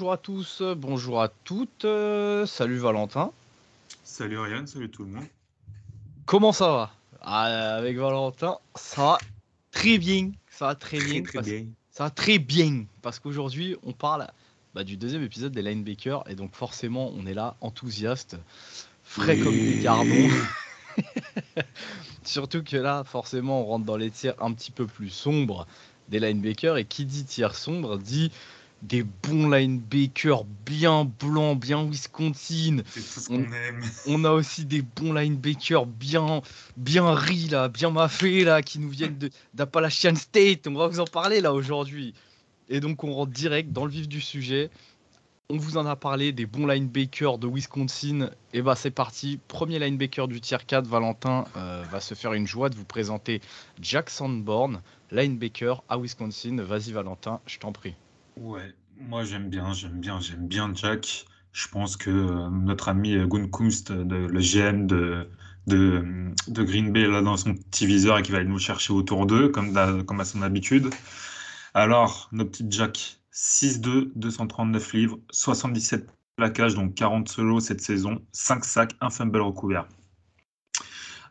bonjour à tous, bonjour à toutes. euh, salut Valentin. Salut Ryan, salut tout le monde. Comment ça va? Ah, Avec Valentin, ça va très bien. Ça va très, bien. parce- Ça va très bien. Parce qu'aujourd'hui, on parle bah, du deuxième épisode des Linebackers. Et donc, forcément, on est là, enthousiaste, frais comme des gardons. Surtout que là, forcément, on rentre dans les tiers un petit peu plus sombres des linebackers. Et qui dit tiers sombre dit des bons linebackers bien blancs, bien Wisconsin. C'est tout ce On- qu'on aime. On a aussi des bons linebackers bien, bien ris là, bien maffés là, qui nous viennent d'Appalachian State. On va vous en parler là aujourd'hui. Et donc on rentre direct dans le vif du sujet. On vous en a parlé des bons linebackers de Wisconsin. Et bah c'est parti. Premier linebacker du tier 4, Valentin euh, va se faire une joie de vous présenter Jack Sanborn, linebacker à Wisconsin. Vas-y Valentin, je t'en prie. Ouais, moi j'aime bien, j'aime bien, j'aime bien Jack. Je pense que euh, notre ami euh, Gun Kunst, de- le GM de, Green Bay, là dans son petit viseur et qui va aller nous chercher autour d'eux, comme, à son habitude. Alors, nos petites Jack, 6'2, 239 livres, 77 plaquages, donc 40 solos cette saison, 5 sacs, un fumble recouvert.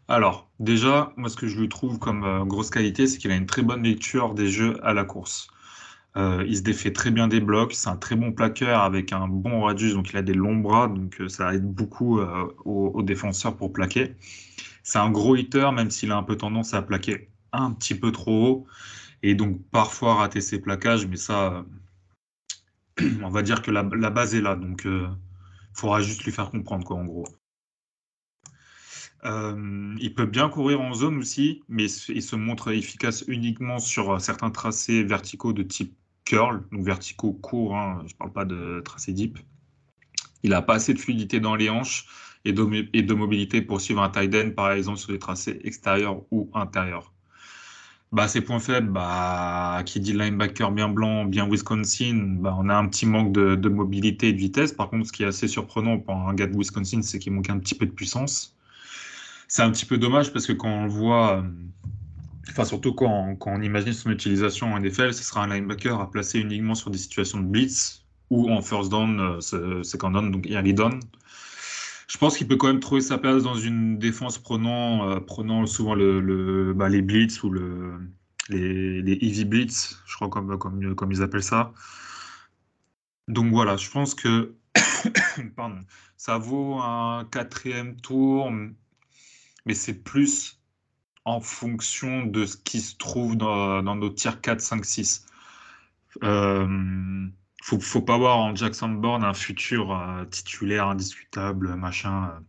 Alors, déjà, moi ce que je lui trouve comme euh, grosse qualité, c'est qu'il a une très bonne lecture des jeux à la course. Euh, il se défait très bien des blocs, c'est un très bon plaqueur avec un bon radius, donc il a des longs bras, donc euh, ça aide beaucoup euh, aux, défenseurs pour plaquer. C'est un gros hitter, même s'il a un peu tendance à plaquer un petit peu trop haut, et donc parfois rater ses plaquages, mais ça, on va dire que la, base est là, donc il faudra juste lui faire comprendre, quoi, en gros. Il peut bien courir en zone aussi, mais il se montre efficace uniquement sur certains tracés verticaux de type curl, donc verticaux courts, hein, je ne parle pas de tracé deep. Il n'a pas assez de fluidité dans les hanches et de, mobilité pour suivre un tight end, par exemple, sur des tracés extérieurs ou intérieurs. Bah, ses points faibles, bah, qui dit linebacker bien blanc, bien Wisconsin, bah, on a un petit manque de, de mobilité et de vitesse. Par contre, ce qui est assez surprenant pour un gars de Wisconsin, c'est qu'il manque un petit peu de puissance. C'est un petit peu dommage parce que quand on le voit, enfin surtout quand, on imagine son utilisation en NFL, ce sera un linebacker à placer uniquement sur des situations de blitz ou en first down, euh, se- second down, donc early down. Je pense qu'il peut quand même trouver sa place dans une défense prenant, euh, prenant souvent bah, les blitz ou le, les, les heavy blitz, je crois comme, ils appellent ça. Donc voilà, je pense que ça vaut un quatrième tour, mais c'est plus en fonction de ce qui se trouve dans, nos tiers 4, 5, 6. Euh, faut, faut pas voir en Jackson Bourne un futur euh, titulaire indiscutable, machin.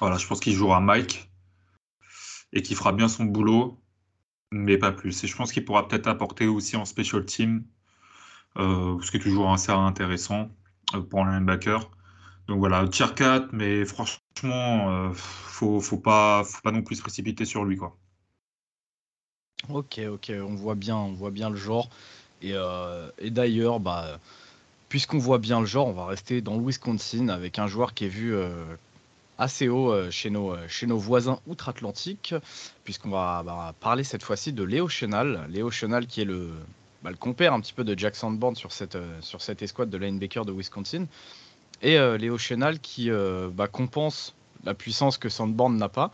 Voilà, je pense qu'il jouera Mike et qu'il fera bien son boulot, mais pas plus. Et je pense qu'il pourra peut-être apporter aussi en special team, euh, ce qui est toujours assez intéressant euh, pour un linebacker. Donc voilà, tier 4, mais franchement, euh, faut, faut pas, faut pas non plus se précipiter sur lui, quoi. Ok, ok, on voit bien, on voit bien le genre. Et, euh, d'ailleurs, bah, puisqu'on voit bien le genre, on va rester dans le Wisconsin avec un joueur qui est vu euh, assez haut euh, chez, nos, voisins outre-Atlantique, puisqu'on va bah, parler cette fois-ci de Léo Chenal. Léo Chenal qui est le, bah, compère un petit peu de Jack Sanborn sur cette, sur cette escouade de linebacker de Wisconsin. Et euh, Léo Chenal qui euh, bah, compense la puissance que Sanborn n'a pas,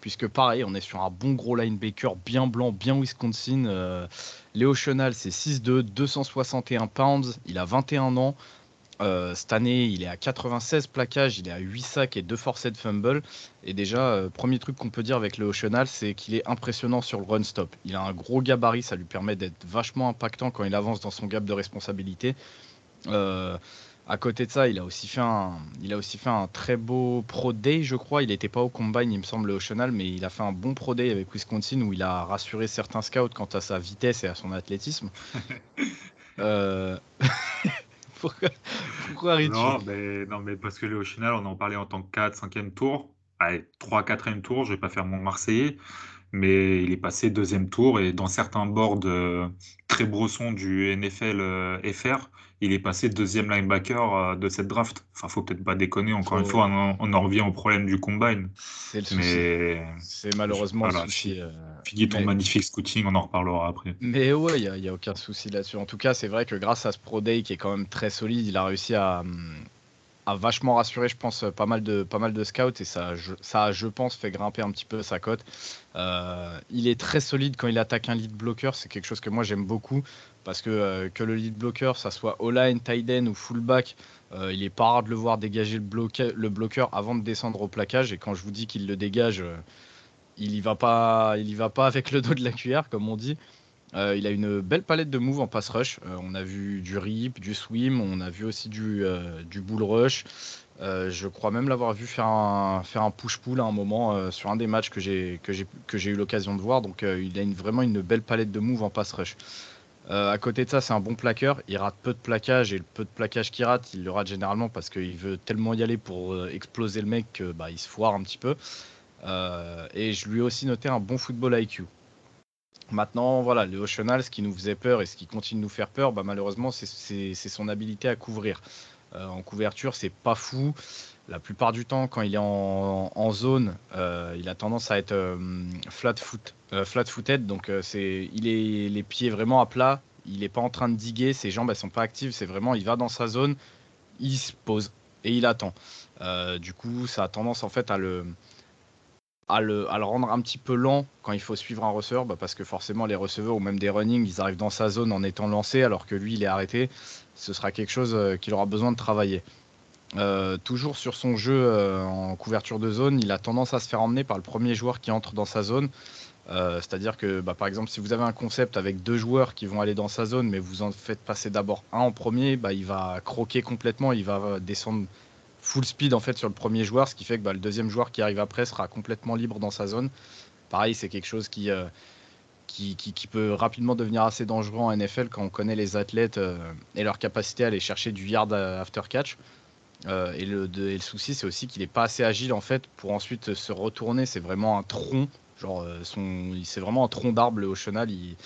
puisque pareil, on est sur un bon gros linebacker bien blanc, bien Wisconsin. euh, Léo Chenal, c'est 6'2, 261 pounds, il a 21 ans. Cette année, il est à 96 plaquages, il est à 8 sacs et 2 forcés de fumble. Et déjà, premier truc qu'on peut dire avec Léo Chenal, c'est qu'il est impressionnant sur le run stop. Il a un gros gabarit, ça lui permet d'être vachement impactant quand il avance dans son gap de responsabilité. À côté de ça, il a aussi fait un, il a aussi fait un très beau pro day, je crois. Il n'était pas au combine, il me semble, au Chenal, mais il a fait un bon pro day avec Wisconsin où il a rassuré certains scouts quant à sa vitesse et à son athlétisme. Euh, pourquoi, pourquoi ris-tu? Non, mais, non, mais parce que Léo Chenal, on en parlait en tant que 4, 5e tour. Allez, 3, 4e tour, je vais pas faire mon Marseillais, mais il est passé deuxième tour et dans certains boards euh, très brossons du NFL euh, FR, il est passé deuxième linebacker euh, de cette draft. Enfin, faut peut-être pas déconner. Encore une fois, on, en revient au problème du combine. C'est le souci. C'est malheureusement le souci. Finis ton magnifique scouting, on en reparlera après. Mais ouais, il n'y a, a, aucun souci là-dessus. En tout cas, c'est vrai que grâce à ce Pro Day qui est quand même très solide, il a réussi à, hum, vachement rassuré, je pense, pas mal de, pas mal de scouts et ça, je, ça, je pense, fait grimper un petit peu sa cote. Euh, il est très solide quand il attaque un lead blocker, c'est quelque chose que moi j'aime beaucoup parce que euh, que le lead blocker, ça soit all-line, tight end ou fullback, euh, il est pas rare de le voir dégager le, bloqueur, le bloqueur avant de descendre au plaquage et quand je vous dis qu'il le dégage, il y va pas, il y va pas avec le dos de la cuillère comme on dit. Euh, il a une belle palette de moves en pass rush. Euh, on a vu du rip, du swim, on a vu aussi du, euh, bull rush. je crois même l'avoir vu faire un, faire un push-pull à un moment sur un des matchs que j'ai, que j'ai, eu l'occasion de voir. Donc il a vraiment une belle palette de moves en pass rush. À côté de ça, c'est un bon plaqueur. Il rate peu de plaquage et le peu de plaquage qu'il rate, il le rate généralement parce qu'il veut tellement y aller pour exploser le mec qu'il bah, se foire un petit peu. et je lui ai aussi noté un bon football IQ. Maintenant, voilà, le Oceanal, ce qui nous faisait peur et ce qui continue de nous faire peur, bah, malheureusement, c'est son habilité à couvrir. Euh, en couverture, c'est pas fou. La plupart du temps, quand il est en, zone, euh, il a tendance à être euh, flat, foot, flat footed. Donc, il est les pieds vraiment à plat. Il n'est pas en train de diguer. Ses jambes, elles sont pas actives. C'est vraiment, il va dans sa zone, il se pose et il attend. du coup, ça a tendance en fait à le, rendre un petit peu lent quand il faut suivre un receveur, bah, parce que forcément les receveurs ou même des running, ils arrivent dans sa zone en étant lancés alors que lui il est arrêté. Ce sera quelque chose euh, qu'il aura besoin de travailler. Euh, toujours sur son jeu euh, en couverture de zone, il a tendance à se faire emmener par le premier joueur qui entre dans sa zone. C'est-à-dire que bah, par exemple si vous avez un concept avec deux joueurs qui vont aller dans sa zone mais vous en faites passer d'abord un en premier, bah, il va croquer complètement, il va descendre full speed en fait sur le premier joueur, ce qui fait que bah, le deuxième joueur qui arrive après sera complètement libre dans sa zone. Pareil, c'est quelque chose qui, euh, qui, peut rapidement devenir assez dangereux en NFL quand on connaît les athlètes euh, et leur capacité à aller chercher du yard after catch. Euh, et, le, souci, c'est aussi qu'il n'est pas assez agile en fait pour ensuite se retourner. C'est vraiment un tronc, son, c'est vraiment un tronc d'arbre le Oceanal. Il,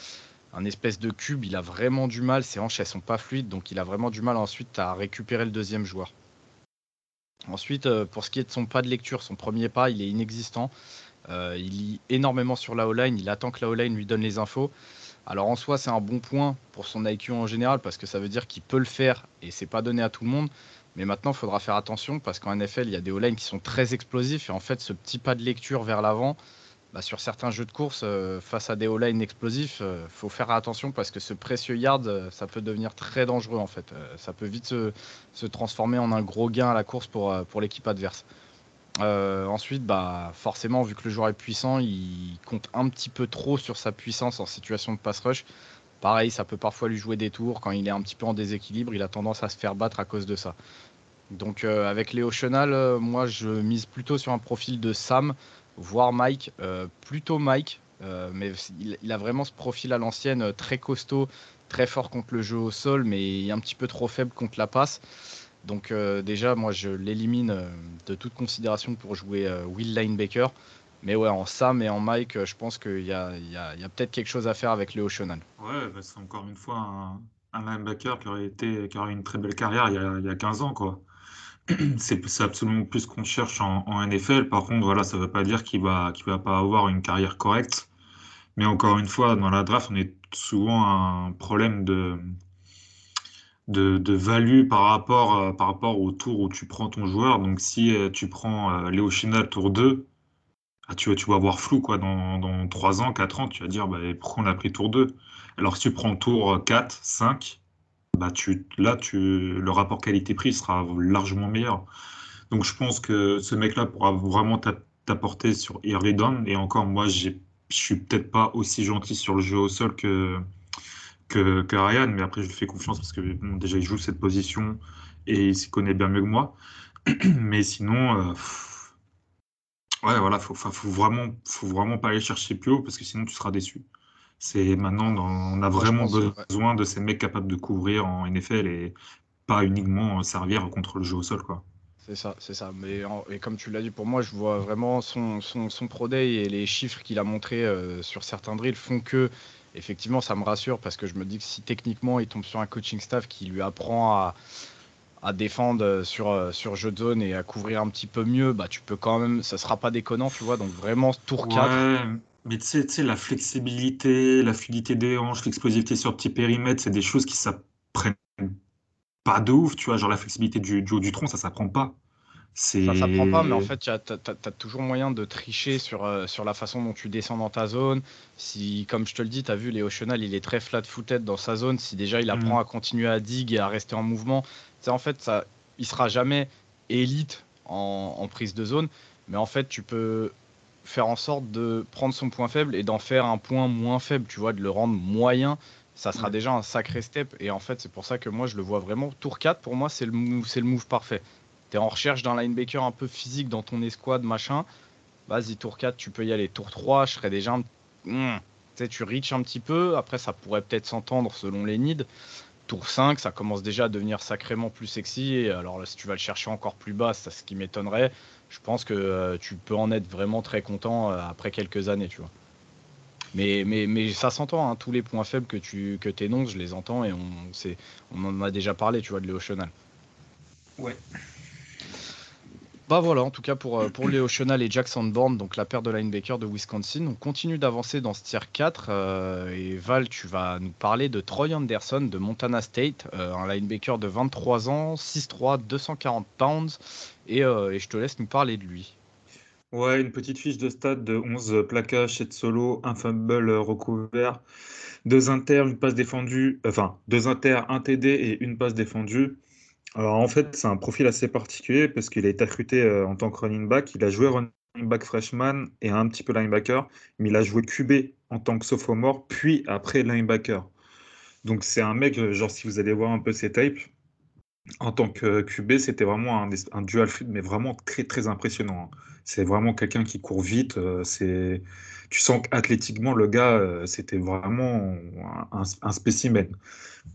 un espèce de cube, il a vraiment du mal. Ses hanches elles sont pas fluides, donc il a vraiment du mal ensuite à récupérer le deuxième joueur. Ensuite, euh, pour ce qui est de son pas de lecture, son premier pas, il est inexistant. Euh, il lit énormément sur la O-line, il attend que la O-line lui donne les infos. Alors en soi, c'est un bon point pour son IQ en général parce que ça veut dire qu'il peut le faire et c'est pas donné à tout le monde. Mais maintenant, il faudra faire attention parce qu'en NFL, il y a des O-line qui sont très explosifs et en fait, ce petit pas de lecture vers l'avant, bah, sur certains jeux de course, euh, face à des O-line explosifs, il euh, faut faire attention parce que ce précieux yard, euh, ça peut devenir très dangereux en fait. ça peut vite se, transformer en un gros gain à la course pour, pour l'équipe adverse. ensuite, bah, forcément, vu que le joueur est puissant, il compte un petit peu trop sur sa puissance en situation de pass rush. Pareil, ça peut parfois lui jouer des tours. Quand il est un petit peu en déséquilibre, il a tendance à se faire battre à cause de ça. Donc avec Léo Chenal, moi je mise plutôt sur un profil de Sam voire Mike, euh, plutôt Mike, euh, mais il, a vraiment ce profil à l'ancienne, euh, très costaud, très fort contre le jeu au sol, mais un petit peu trop faible contre la passe. Donc déjà, moi, je l'élimine de toute considération pour jouer Will Linebacker. Mais ouais, en Sam et en Mike, je pense qu'il y a, peut-être quelque chose à faire avec Léo Chenal. Ouais, c'est encore une fois un, linebacker qui aurait, été, qui aurait une très belle carrière il y a, il y a 15 ans. quoi. c'est absolument plus ce qu'on cherche en, NFL. Par contre, voilà, ça ne veut pas dire qu'il va, va pas avoir une carrière correcte. Mais encore une fois, dans la draft, on est souvent un problème de, de, value par rapport, euh, par rapport au tour où tu prends ton joueur. Donc, si euh, tu prends euh, Léo China tour 2, ah, tu, tu vas avoir flou quoi. Dans, dans 3 ans, 4 ans, tu vas dire bah, pourquoi on a pris tour 2 Alors, si tu prends tour 4, 5, bah tu, là, tu, le rapport qualité-prix sera largement meilleur. Donc je pense que ce mec-là pourra vraiment t'apporter sur down. Et encore, moi, je suis peut-être pas aussi gentil sur le jeu au sol que, que, que Ryan, mais après, je lui fais confiance parce que déjà, il joue cette position et il s'y connaît bien mieux que moi. mais sinon, euh, ouais, voilà, faut, vraiment, faut vraiment pas aller chercher plus haut parce que sinon, tu seras déçu. C'est maintenant, on a vraiment besoin de ces mecs capables de couvrir en NFL et pas uniquement servir contre le jeu au sol, quoi. C'est ça, c'est ça. Mais et comme tu l'as dit, pour moi, je vois vraiment son, son, Pro Day et les chiffres qu'il a montrés euh, sur certains drills font que effectivement, ça me rassure parce que je me dis que si techniquement il tombe sur un coaching staff qui lui apprend à, à défendre sur, sur jeu de zone et à couvrir un petit peu mieux, bah tu peux quand même, ça sera pas déconnant, tu vois. Donc vraiment tour 4. Mais tu sais, la flexibilité, la fluidité des hanches, l'explosivité sur petit périmètre, c'est des choses qui s'apprennent pas de ouf, tu vois. Genre la flexibilité du, du haut du tronc, ça s'apprend pas. Ça s'apprend pas, mais en fait, tu as, toujours moyen de tricher sur, euh, sur la façon dont tu descends dans ta zone. Si, comme je te le dis, tu as vu, Léo Chenal, il est très flat-footed dans sa zone. Si déjà il apprend mm. à continuer à dig et à rester en mouvement, en fait, ça, il sera jamais élite en, prise de zone. Mais en fait, tu peux faire en sorte de prendre son point faible et d'en faire un point moins faible, tu vois, de le rendre moyen. Ça sera déjà un sacré step. Et en fait, c'est pour ça que moi, je le vois vraiment. Tour 4, pour moi, c'est le, le move parfait en recherche d'un linebacker un peu physique dans ton escouade, machin, vas-y, tour 4, tu peux y aller. Tour 3, je serais déjà. Hmm, tu sais, tu reach un petit peu. Après, ça pourrait peut-être s'entendre selon les needs. Tour 5, ça commence déjà à devenir sacrément plus sexy. Et alors là, si tu vas le chercher encore plus bas, c'est ce qui m'étonnerait. Je pense que euh, tu peux en être vraiment très content euh, après quelques années, tu vois. Mais, mais, ça s'entend, hein, tous les points faibles que tu que énonces, je les entends et on, on en a déjà parlé, tu vois, de Chenal. Ouais. Bah voilà, en tout cas pour, euh, pour Léo Chenal et Jackson Bourne, donc la paire de linebacker de Wisconsin. On continue d'avancer dans ce tier 4. Euh, et Val, tu vas nous parler de Troy Anderson de Montana State, euh, un linebacker de 23 ans, 6'3, 240 pounds. Et, je te laisse nous parler de lui. Ouais, une petite fiche de stade de 11 plaquages, 7 solo, un fumble recouvert, deux inters, une passe défendue, enfin deux inters, un TD et une passe défendue. Alors en fait, c'est un profil assez particulier parce qu'il a été recruté euh, en tant que running back. Il a joué running back freshman et un petit peu linebacker, mais il a joué QB en tant que sophomore, puis après linebacker. Donc c'est un mec, euh, genre si vous allez voir un peu ses tapes, en tant que QB, c'était vraiment un, dual fluid, mais vraiment très très impressionnant. Hein. C'est vraiment quelqu'un qui court vite. Euh, tu sens qu'athlétiquement le gars, c'était vraiment un spécimen.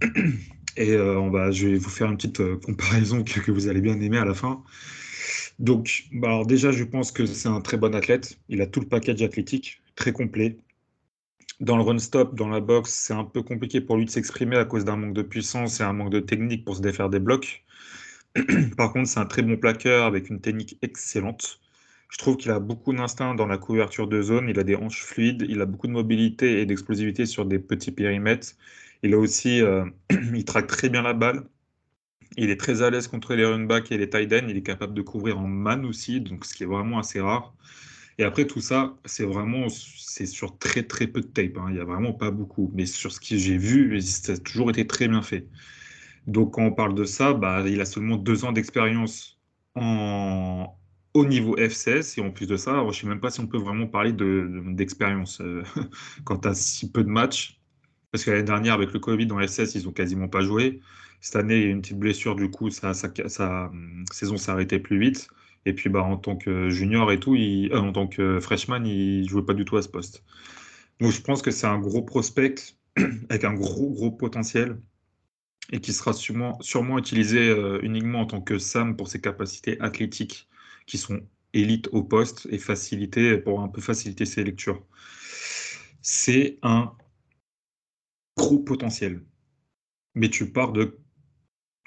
Et euh, je vais vous faire une petite euh, comparaison que, vous allez bien aimer à la fin. Donc, bah, alors déjà, je pense que c'est un très bon athlète. Il a tout le package athlétique, très complet. Dans le run-stop, dans la boxe, c'est un peu compliqué pour lui de s'exprimer à cause d'un manque de puissance et un manque de technique pour se défaire des blocs. Par contre, c'est un très bon plaqueur avec une technique excellente. Je trouve qu'il a beaucoup d'instinct dans la couverture de zone. Il a des hanches fluides, il a beaucoup de mobilité et d'explosivité sur des petits périmètres. Il a aussi, euh, il traque très bien la balle. Il est très à l'aise contre les runbacks et les tight ends. Il est capable de couvrir en man aussi, donc ce qui est vraiment assez rare. Et après tout ça, c'est vraiment, c'est sur très très peu de tape. Hein. Il n'y a vraiment pas beaucoup, mais sur ce que j'ai vu, ça a toujours été très bien fait. Donc quand on parle de ça, bah, il a seulement deux ans d'expérience en, au niveau FCS et en plus de ça, je ne sais même pas si on peut vraiment parler d'expérience de, euh, quand tu si peu de matchs. Parce que l'année dernière, avec le Covid dans SS, ils n'ont quasiment pas joué. Cette année, il y a une petite blessure, du coup, sa, saison s'est arrêtée plus vite. Et puis, bah, en tant que junior et tout, euh, en tant que freshman, il ne jouait pas du tout à ce poste. Donc, je pense que c'est un gros prospect avec un gros, gros potentiel et qui sera sûrement, sûrement utilisé euh, uniquement en tant que SAM pour ses capacités athlétiques qui sont élites au poste et faciliter pour un peu faciliter ses lectures. C'est un gros potentiel. Mais tu pars de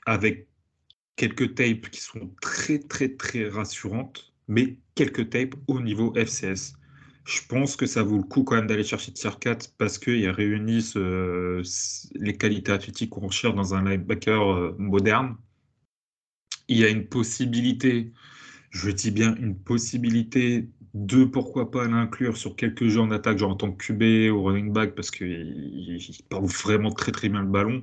avec quelques tapes qui sont très très très rassurantes, mais quelques tapes au niveau FCS. Je pense que ça vaut le coup quand même d'aller chercher Tier 4 parce qu'ils réunissent les qualités athlétiques qu'on cherche dans un linebacker euh, moderne. Il y a une possibilité, je dis bien une possibilité deux, pourquoi pas l'inclure sur quelques jeux en attaque, genre en tant que QB ou running back, parce qu'il parle vraiment très très bien le ballon.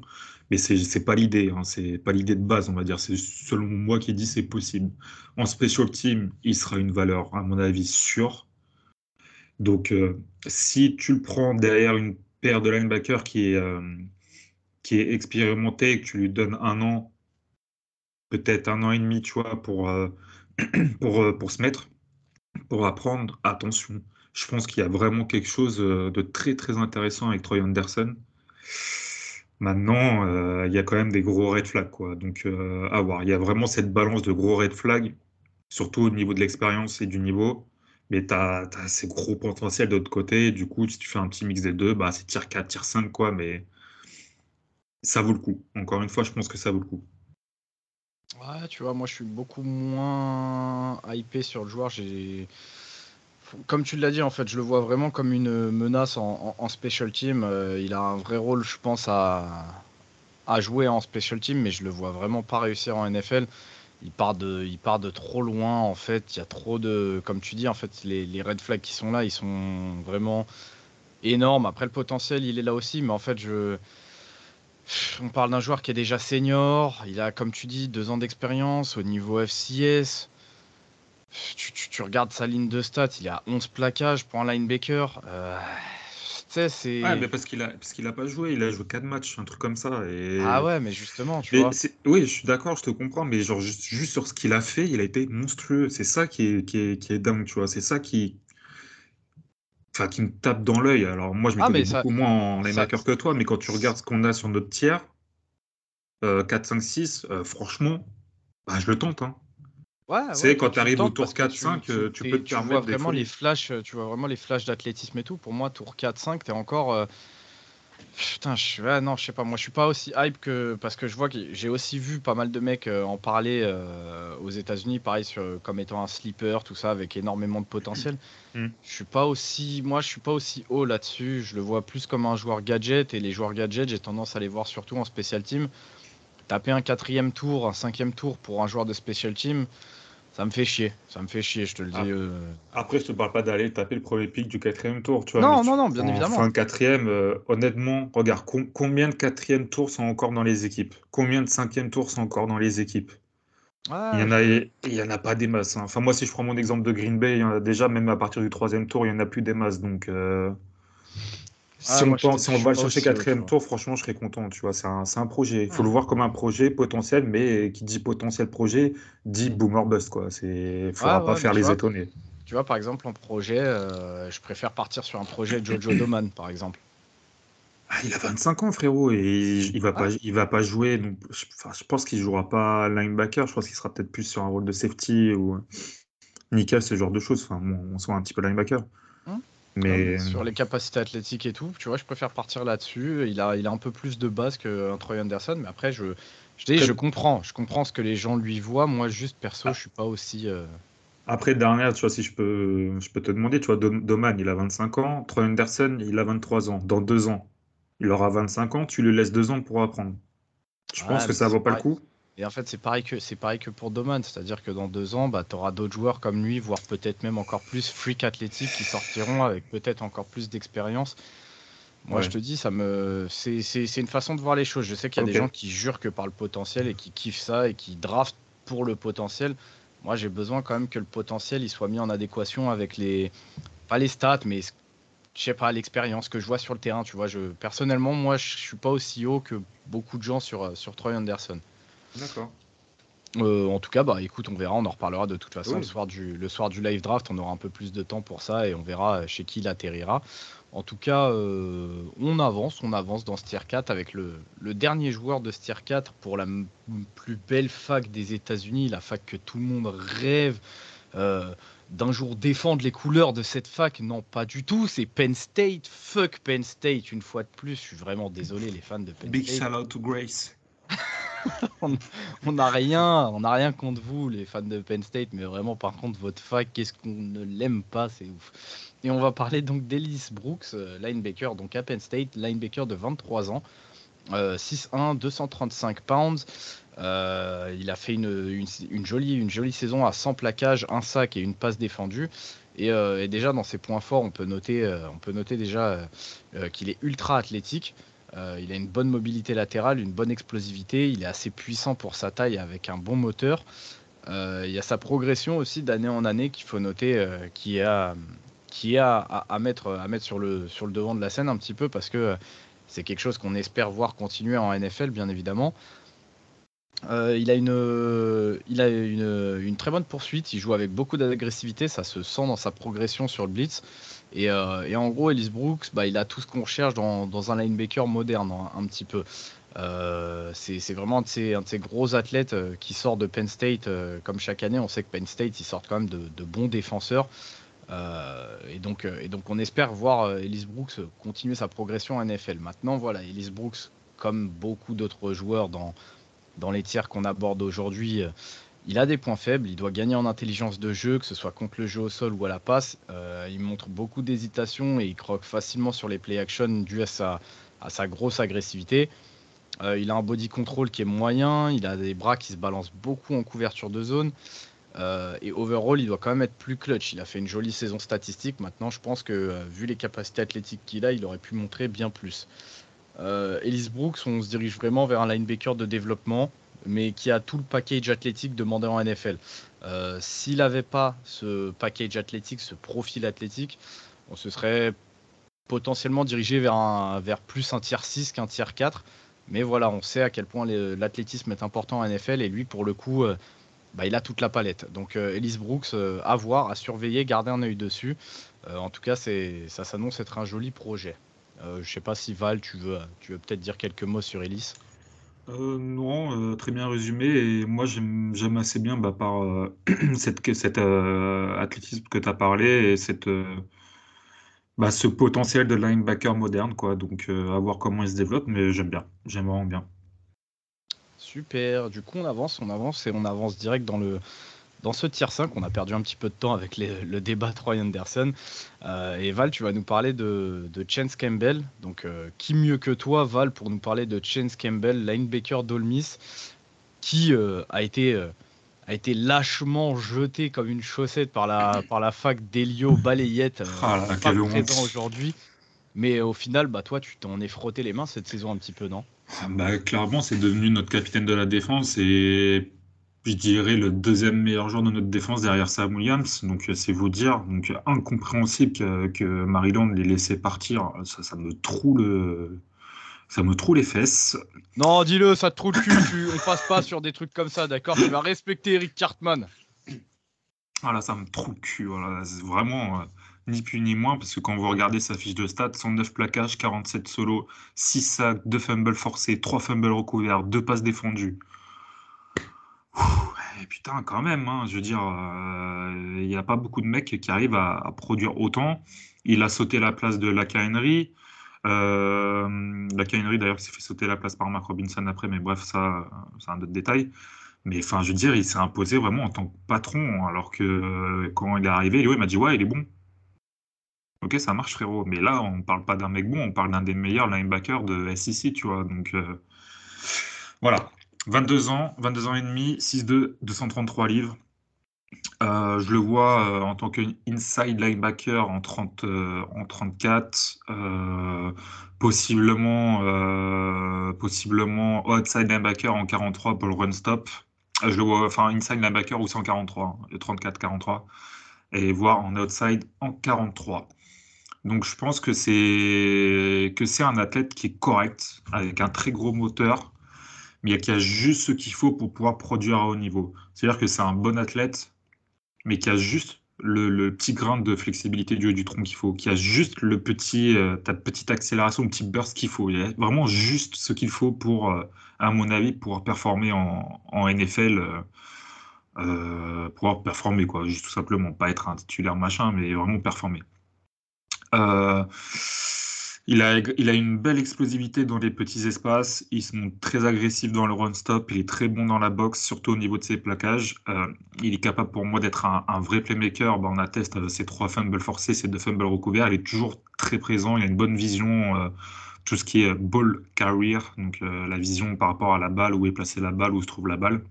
Mais c'est pas l'idée, hein, c'est pas l'idée de base, on va dire. C'est selon moi qui dit c'est possible. En special team, il sera une valeur, à mon avis, sûre. Donc, euh, si tu le prends derrière une paire de linebackers qui est, euh, qui est expérimentée, que tu lui donnes un an, peut-être un an et demi, tu vois, pour, euh, pour, pour se mettre, pour apprendre, attention. Je pense qu'il y a vraiment quelque chose euh, de très très intéressant avec Troy Anderson. Maintenant, euh, il y a quand même des gros red flags, quoi. Donc, euh, à voir. Il y a vraiment cette balance de gros red flags, surtout au niveau de l'expérience et du niveau. mais tu as, ces gros potentiels de l'autre côté. Du coup, si tu fais un petit mix des deux, bah, c'est tir 4, tir 5, quoi, mais ça vaut le coup. Encore une fois, je pense que ça vaut le coup. Ouais, tu vois, moi je suis beaucoup moins hypé sur le joueur. Comme tu l'as dit, en fait, je le vois vraiment comme une menace en, special team. Euh, il a un vrai rôle, je pense, à, à, jouer en special team, mais je le vois vraiment pas réussir en NFL. Il part de, il part de trop loin, en fait. Il y a trop de, comme tu dis, en fait, les, les red flags qui sont là, ils sont vraiment énormes. Après, le potentiel, il est là aussi, mais en fait, je, on parle d'un joueur qui est déjà senior. Il a, comme tu dis, deux ans d'expérience au niveau FCS. Tu, regardes sa ligne de stats, il a 11 plaquages pour un linebacker. Euh, tu sais, c'est. Ouais, mais parce qu'il a, parce qu'il a pas joué, il a joué 4 matchs, un truc comme ça. Et... Ah ouais, mais justement, tu vois. Oui, je suis d'accord, je te comprends, mais genre, juste, sur ce qu'il a fait, il a été monstrueux. C'est ça qui est, qui est, qui est dingue, tu vois. C'est ça qui. Enfin, qui me tape dans l'œil. Alors, moi, je me ah, beaucoup moins en linebacker que toi, mais quand tu regardes ce qu'on a sur notre tiers, 4, 5, 6, franchement, bah, je le tente. Hein. Ouais, c'est quand tu arrives au tour 4-5, tu, euh, peux te tu vois vraiment les flashs, tu vois vraiment les flashs d'athlétisme et tout. Pour moi, tour 4-5, t'es encore. Euh, putain, je ouais, non, je sais pas. Moi, je suis pas aussi hype que parce que je vois que j'ai aussi vu pas mal de mecs euh, en parler aux États-Unis, pareil sur, comme étant un sleeper, tout ça, avec énormément de potentiel. Mm. Je suis pas aussi, moi, je suis pas aussi haut là-dessus. Je le vois plus comme un joueur gadget et les joueurs gadget, j'ai tendance à les voir surtout en special team. Taper un quatrième tour, un cinquième tour pour un joueur de special team ça me fait chier, ça me fait chier, je te le dis. Euh. Après, je te parle pas d'aller taper le premier pic du quatrième tour, tu vois. Non, non, non, bien évidemment. Fin quatrième, euh, honnêtement, regarde, combien de quatrième tours sont encore dans les équipes? Combien de cinquième tours sont encore dans les équipes? Il y en a, il y en a pas des masses. Hein. Enfin, moi, si je prends mon exemple de Green Bay, déjà, même à partir du troisième tour, il y en a plus des masses. Donc, euh, si, on, on, va le chercher quatrième tour, franchement, je serais content. Tu vois, c'est un, un, projet. Il faut le voir comme un projet potentiel, mais qui dit potentiel projet dit boomer bust. Quoi. C'est, faudra pas faire les étonner. Tu vois, par exemple, en projet, euh, je préfère partir sur un projet Jojo Doman, par exemple. Ah, il a 25 ans, frérot, et il va pas, il va pas jouer. Donc, je, je pense qu'il jouera pas linebacker. Je pense qu'il sera peut-être plus sur un rôle de safety ou nickel, ce genre de choses. Enfin, on soit un petit peu linebacker. Mais... Sur les capacités athlétiques et tout, tu vois, je préfère partir là-dessus. Il a, il a un peu plus de base qu'un Troy Anderson, mais après, je, je, je comprends. Je comprends ce que les gens lui voient. Moi, juste perso, ah. je suis pas aussi. Euh, après, dernière, tu vois, si je peux, je peux te demander, tu vois, Doman, il a 25 ans, Troy Anderson, il a 23 ans. Dans deux ans, il aura 25 ans, tu lui laisses deux ans pour apprendre. Je pense que ça vaut pas le coup. Et en fait, c'est pareil que c'est pareil que pour Doman, c'est-à-dire que dans deux ans, bah, tu auras d'autres joueurs comme lui, voire peut-être même encore plus freak athlétique qui sortiront avec peut-être encore plus d'expérience. Moi, je te dis, ça me, c'est une façon de voir les choses. Je sais qu'il y a des gens qui jurent que par le potentiel et qui kiffent ça et qui draftent pour le potentiel. Moi, j'ai besoin quand même que le potentiel il soit mis en adéquation avec les, pas les stats, mais je sais pas l'expérience que je vois sur le terrain. Tu vois, je personnellement, moi, je suis pas aussi haut que beaucoup de gens sur sur Troy Anderson. D'accord. Euh, en tout cas, bah écoute, on verra, on en reparlera de toute façon le, soir du, le soir du live draft, on aura un peu plus de temps pour ça et on verra chez qui il atterrira. En tout cas, euh, on avance, on avance dans ce tier 4 avec le, dernier joueur de ce tier 4 pour la plus belle fac des États-Unis, la fac que tout le monde rêve euh, d'un jour défendre les couleurs de cette fac. Non, pas du tout, c'est Penn State. Fuck Penn State, une fois de plus. Je suis vraiment désolé, les fans de Penn State. Big shout out to Grace. on n'a rien, contre vous, les fans de Penn State, mais vraiment, par contre, votre fac, qu'est-ce qu'on ne l'aime pas, c'est ouf. Et on va parler donc d'Ellis Brooks, euh, linebacker, donc à Penn State, linebacker de 23 ans, 6'1, 235 pounds. Euh, il a fait une, jolie, saison à 100 plaquages, un sac et une passe défendue. Et, euh, déjà dans ses points forts, on peut noter, on peut noter déjà qu'il est ultra athlétique. Euh, il a une bonne mobilité latérale, une bonne explosivité. Il est assez puissant pour sa taille avec un bon moteur. Euh, il y a sa progression aussi d'année en année qu'il faut noter, euh, qui à, qui est à, mettre, à mettre sur, le, sur le devant de la scène un petit peu parce que c'est quelque chose qu'on espère voir continuer en NFL, bien évidemment. il a, une, il a une, une, très bonne poursuite, il joue avec beaucoup d'agressivité, ça se sent dans sa progression sur le blitz. Euh, et, en gros, Ellis Brooks, bah, il a tout ce qu'on recherche dans, un linebacker moderne, hein, un, petit peu. Euh, c'est vraiment un de, ces, gros athlètes euh, qui sort de Penn State, comme chaque année. On sait que Penn State, ils sortent quand même de, bons défenseurs. et, donc, et donc on espère voir Ellis Brooks continuer sa progression en NFL. Maintenant, voilà, Ellis Brooks, comme beaucoup d'autres joueurs dans, dans les tiers qu'on aborde aujourd'hui, il a des points faibles, il doit gagner en intelligence de jeu, que ce soit contre le jeu au sol ou à la passe. Euh, il montre beaucoup d'hésitation et il croque facilement sur les play action dû à sa, à sa grosse agressivité. Euh, il a un body control qui est moyen, il a des bras qui se balancent beaucoup en couverture de zone. Euh, et overall, il doit quand même être plus clutch. Il a fait une jolie saison statistique. Maintenant, je pense que vu les capacités athlétiques qu'il a, il aurait pu montrer bien plus. Ellis Brooks, on se dirige vraiment vers un linebacker de développement mais qui a tout le package athlétique demandé en NFL. Euh, s'il n'avait pas ce package athlétique, ce profil athlétique, on se serait potentiellement dirigé vers, plus un tiers 6 qu'un tiers 4. Mais voilà, on sait à quel point l'athlétisme est important en NFL et lui, pour le coup, euh, bah, il a toute la palette. Donc, euh, Ellis Brooks, à voir, à surveiller, garder un œil dessus. en tout cas, ça s'annonce être un joli projet. je ne sais pas si Val, tu veux, tu veux peut-être dire quelques mots sur Ellis euh, non, euh, très bien résumé. Et moi, j'aime assez bien bah, par euh, cette, cet athlétisme que tu as parlé et cette, bah, ce potentiel de linebacker moderne. Quoi. Donc, à voir comment il se développe, mais j'aime bien. J'aime bien. Super. Du coup, on avance, on avance et on avance direct dans le, dans ce tier 5, on a perdu un petit peu de temps avec le débat Troy Anderson. Euh, et Val, tu vas nous parler de, Chance Campbell. Donc, euh, qui mieux que toi, Val, pour nous parler de Chance Campbell, linebacker d'Olmis, qui euh, a, été, a été lâchement jeté comme une chaussette par la, par la fac d'Elio Balayette, ah pas présent aujourd'hui. Mais au final, bah, toi, tu t'en es frotté les mains cette saison un petit peu, non? Bah, Clairement, c'est devenu notre capitaine de la défense et je dirais, le deuxième meilleur joueur de notre défense derrière Sam Williams. Donc, euh, c'est vous dire. Donc, incompréhensible que, que Maryland l'ait laissé partir. Ça, ça me troue le. Ça me troue les fesses. Non, dis-le, ça te troue le cul. on passe pas sur des trucs comme ça, d'accord? Tu vas respecter Eric Cartman. Voilà, ça me troue le cul. Voilà. Vraiment euh, ni plus ni moins, parce que quand vous regardez sa fiche de stats, 109 plaquages, 47 solos, 6 sacs, 2 fumbles forcés, 3 fumbles recouverts, 2 passes défendues putain, quand même, hein, je veux dire, euh, il n'y a pas beaucoup de mecs qui arrivent à, produire autant. Il a sauté la place de la Henry. Euh, la Henry, d'ailleurs, s'est fait sauter la place par Mark Robinson après, mais bref, ça, c'est un autre détail. Mais enfin, je veux dire, il s'est imposé vraiment en tant que patron, alors que euh, quand il est arrivé, il m'a dit Ouais, il est bon. Ok, ça marche, frérot. Mais là, on ne parle pas d'un mec bon, on parle d'un des meilleurs linebackers de SEC, tu vois. Donc, voilà. 22 ans, 22 ans et demi, 6'2, 233 livres. Euh, je le vois euh, en tant qu'inside linebacker en, 30, euh, en 34, possiblement, possiblement outside linebacker en 43 pour le run stop. je le vois, enfin, inside linebacker ou 143, 34-43, et voir en outside en 43. Donc je pense que c'est un athlète qui est correct, avec un très gros moteur, mais il y a juste ce qu'il faut pour pouvoir produire à haut niveau. C'est-à-dire que c'est un bon athlète, mais qui a juste le, petit grain de flexibilité du haut du tronc qu'il faut, qui a juste le petit, euh, ta petite accélération, le petit burst qu'il faut. Il y a vraiment juste ce qu'il faut pour, euh, à mon avis, pouvoir performer en, NFL, euh, pouvoir performer, quoi, juste tout simplement, pas être un titulaire machin, mais vraiment performer. Il a, une belle explosivité dans les petits espaces. Il se montre très agressif dans le run-stop. Il est très bon dans la boxe, surtout au niveau de ses plaquages. Euh, il est capable pour moi d'être un, vrai playmaker. Ben, on atteste euh, ses trois fumbles forcés, ses deux fumbles recouverts. Il est toujours très présent. Il a une bonne vision. Euh, tout ce qui est ball carrier, donc la vision par rapport à la balle, où est placée la balle, où se trouve la balle.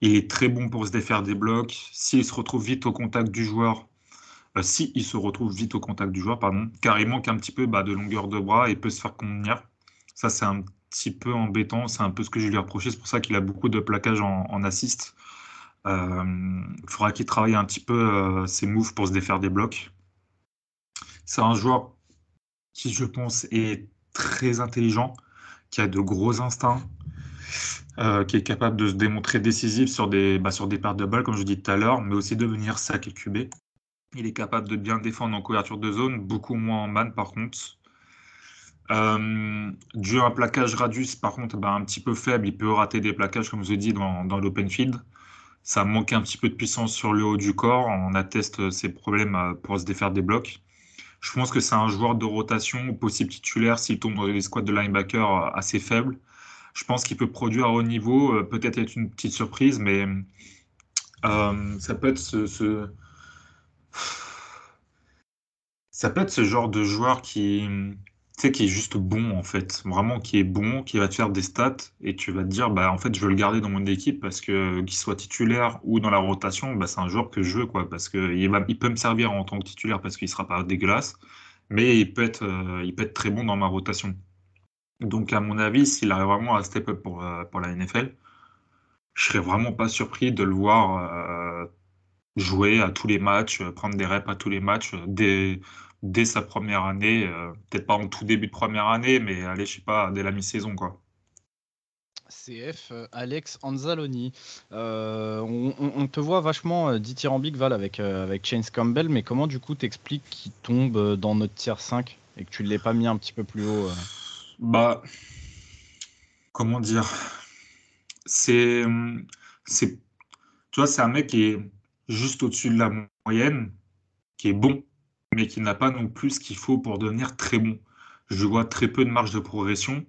Il est très bon pour se défaire des blocs. S'il se retrouve vite au contact du joueur, si il se retrouve vite au contact du joueur, pardon, car il manque un petit peu bah, de longueur de bras et peut se faire contenir. Ça, c'est un petit peu embêtant. C'est un peu ce que je lui ai reproché. C'est pour ça qu'il a beaucoup de plaquages en, assist. Euh, il faudra qu'il travaille un petit peu euh, ses moves pour se défaire des blocs. C'est un joueur qui, je pense, est très intelligent, qui a de gros instincts, qui est capable de se démontrer décisif sur des, bah, sur des de balles, comme je dis tout à l'heure, mais aussi de venir sac et QB. Il est capable de bien défendre en couverture de zone, beaucoup moins en man par contre. Euh, dû à un plaquage radius, par contre, bah, un petit peu faible, il peut rater des plaquages, comme je dis, dans, dans l'open field. ça manque un petit peu de puissance sur le haut du corps. On atteste ses problèmes pour se défaire des blocs. Je pense que c'est un joueur de rotation, possible titulaire s'il tombe dans des squads de linebacker assez faibles. Je pense qu'il peut produire à haut niveau, peut-être être une petite surprise, mais ça peut être ce, ça peut être ce genre de joueur qui, qui est juste bon, en fait. Vraiment, qui est bon, qui va te faire des stats et tu vas te dire, bah, en fait, je veux le garder dans mon équipe parce que qu'il soit titulaire ou dans la rotation, bah, c'est un joueur que je veux, quoi. Parce qu'il il peut me servir en tant que titulaire parce qu'il sera pas dégueulasse, mais il peut être, euh, il peut être très bon dans ma rotation. Donc, à mon avis, s'il arrive vraiment à step up pour, euh, la NFL, je serais vraiment pas surpris de le voir euh, jouer à tous les matchs, prendre des reps à tous les matchs dès, dès sa première année, euh, peut-être pas en tout début de première année, mais allez, je sais pas, dès la mi-saison, quoi. CF euh, Alex Anzaloni. Euh, on, te voit vachement dithyrambique Val avec, avec Chance Campbell, mais comment du coup t'expliques qu'il tombe dans notre tier 5 et que tu ne l'aies pas mis un petit peu plus haut Bah, comment dire? C'est, c'est, tu vois, c'est un mec qui est juste au-dessus de la moyenne, qui est bon, mais qui n'a pas non plus ce qu'il faut pour devenir très bon. Je vois très peu de marge de progression.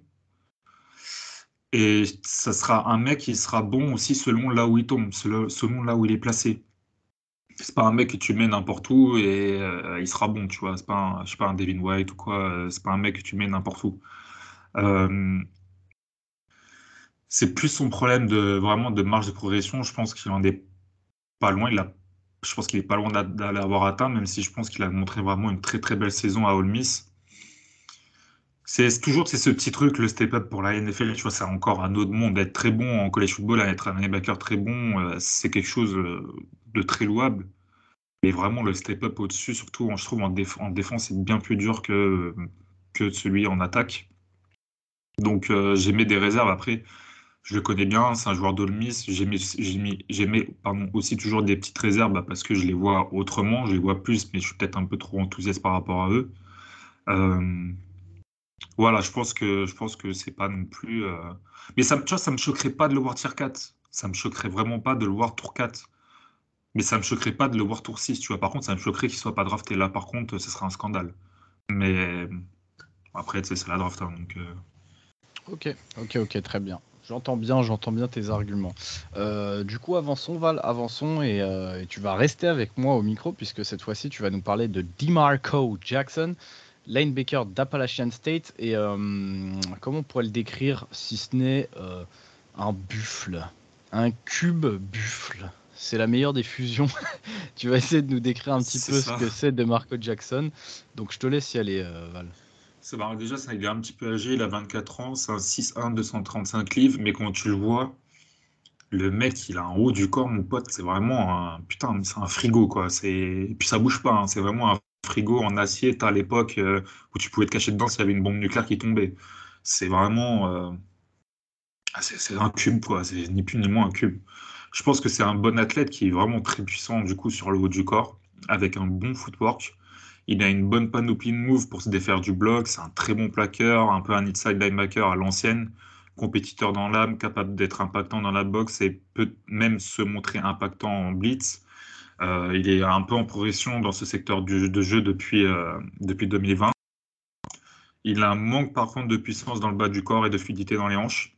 Et ça sera un mec qui sera bon aussi selon là où il tombe, selon là où il est placé. C'est pas un mec que tu mets n'importe où et euh, il sera bon, tu vois. C'est pas un, je sais pas un Devin White ou quoi. Euh, c'est pas un mec que tu mets n'importe où. Euh, c'est plus son problème de vraiment de marge de progression. Je pense qu'il en est pas loin. Il a je pense qu'il est pas loin d'aller avoir atteint, même si je pense qu'il a montré vraiment une très très belle saison à Ole Miss. C'est toujours ce petit truc, le step-up pour la NFL, tu vois, c'est encore un autre monde. Être très bon en college football, être un linebacker très bon, euh, c'est quelque chose euh, de très louable. Mais vraiment, le step-up au-dessus, surtout, je trouve, en, défense, c'est bien plus dur que, que celui en attaque. Donc, euh, j'ai mis des réserves. Après, je le connais bien, c'est un joueur d'Olmis. J'aimais aussi toujours des petites réserves parce que je les vois autrement, je les vois plus, mais je suis peut-être un peu trop enthousiaste par rapport à eux. Euh, voilà, je pense que je pense que c'est pas non plus. Euh, mais ça, tu vois, ça me choquerait pas de le voir tier 4. Ça me choquerait vraiment pas de le voir tour 4. Mais ça me choquerait pas de le voir tour 6, tu vois. Par contre, ça me choquerait qu'il soit pas drafté. Là, par contre, ce serait un scandale. Mais après, c'est la draft. Hein, donc, euh. Ok, ok, ok, très bien. J'entends bien, j'entends bien tes arguments. Euh, du coup, avançons, Val, avançons, euh, et, tu vas rester avec moi au micro, puisque cette fois-ci, tu vas nous parler de DeMarco Jackson, linebacker d'Appalachian State, et euh, comment on pourrait le décrire si ce n'est un buffle, un cube buffle? C'est la meilleure des fusions. tu vas essayer de nous décrire un petit peu ce que c'est de Marco Jackson. Donc je te laisse y aller, Val. Ça va, déjà, ça, il est un petit peu âgé, il a 24 ans, c'est un 6'1, 235 livres, mais quand tu le vois, le mec, il a un haut du corps, mon pote, c'est vraiment un putain, c'est un frigo, quoi. Et puis ça bouge pas, hein, c'est vraiment un frigo en acier. à l'époque euh, où tu pouvais te cacher dedans s'il y avait une bombe nucléaire qui tombait. C'est vraiment. Euh, ah, c'est, un cube, quoi. C'est ni plus ni moins un cube. Je pense que c'est un bon athlète qui est vraiment très puissant, du coup, sur le haut du corps, avec un bon footwork. Il a une bonne panoplie de moves pour se défaire du bloc. C'est un très bon plaqueur, un peu un inside linebacker à l'ancienne, compétiteur dans l'âme, capable d'être impactant dans la boxe et peut même se montrer impactant en blitz. Euh, il est un peu en progression dans ce secteur de jeu depuis, euh, depuis 2020. Il a un manque par contre de puissance dans le bas du corps et de fluidité dans les hanches.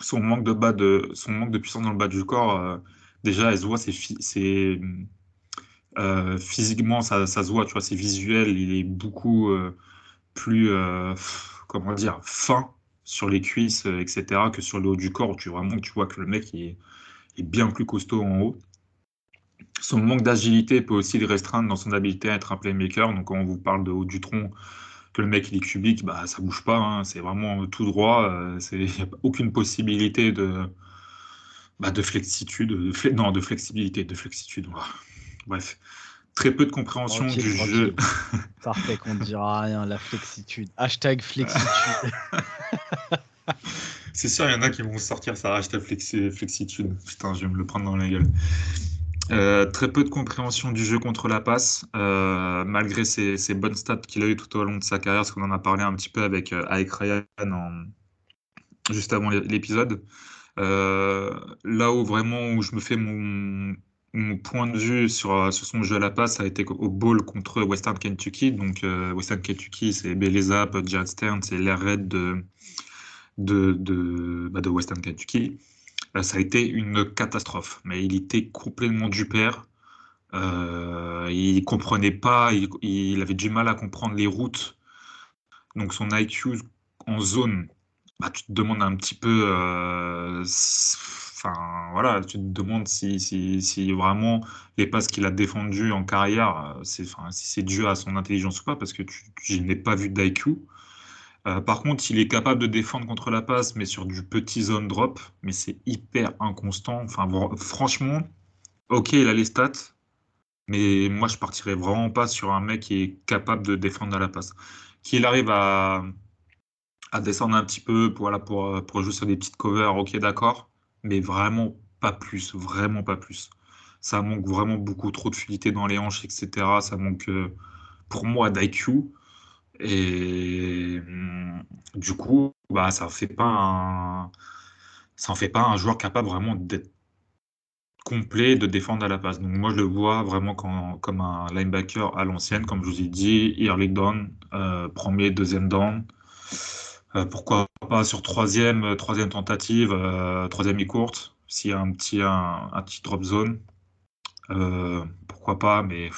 Son manque de, bas de, son manque de puissance dans le bas du corps, euh, déjà, elle se voit, c'est euh, physiquement, ça, se voit, tu vois, c'est visuel, il est beaucoup euh, plus, euh, comment dire, fin sur les cuisses, etc., que sur le haut du corps, tu, vraiment, tu vois que le mec est, bien plus costaud en haut. Son manque d'agilité peut aussi le restreindre dans son habileté à être un playmaker. Donc, quand on vous parle de haut du tronc, que le mec il est cubique, bah, ça bouge pas, hein. c'est vraiment tout droit, il n'y a aucune possibilité de, bah, de flexitude, de, non, de flexibilité, de flexitude. Bref, très peu de compréhension du jeu. Parfait, qu'on ne dira rien, la flexitude. Hashtag flexitude. C'est sûr, il y en a qui vont sortir ça, hashtag flexitude. Putain, je vais me le prendre dans la gueule. Euh, très peu de compréhension du jeu contre la passe, euh, malgré ses, bonnes stats qu'il a eues tout au long de sa carrière, parce qu'on en a parlé un petit peu avec, euh, Ryan juste avant l'épisode. là où vraiment où je me fais mon, mon point de vue sur, sur son jeu à la passe a été au bowl contre Western Kentucky. Donc, Western Kentucky, c'est Belezap, Jared Stern, c'est l'air raid de, de, de, bah, Western Kentucky. ça a été une catastrophe. Mais il était complètement du père. Euh, il comprenait pas, il, avait du mal à comprendre les routes. Donc son IQ en zone, bah, tu te demandes un petit peu, euh, enfin voilà, tu te demandes si, vraiment les passes qu'il a défendues en carrière, euh, c'est, si c'est dû à son intelligence ou pas, parce que tu, je n'ai pas vu d'IQ. par contre, il est capable de défendre contre la passe, mais sur du petit zone drop, mais c'est hyper inconstant. Enfin, franchement, ok, il a les stats, mais moi, je partirais vraiment pas sur un mec qui est capable de défendre à la passe. Qu'il arrive à, à descendre un petit peu pour, voilà, pour, pour jouer sur des petites covers, ok, d'accord, mais vraiment pas plus, vraiment pas plus. Ça manque vraiment beaucoup trop de fluidité dans les hanches, etc. Ça manque, euh, pour moi, d'IQ. Et hum, du coup, bah, ça fait fait pas un joueur capable vraiment d'être complet de défendre à la passe. Donc moi, je le vois vraiment comme un linebacker à l'ancienne, comme je vous ai dit, early down, euh, premier, deuxième down. Euh, pourquoi pas sur troisième, euh, troisième tentative, troisième et courte, s'il y a un petit, un, petit drop zone. pourquoi pas, mais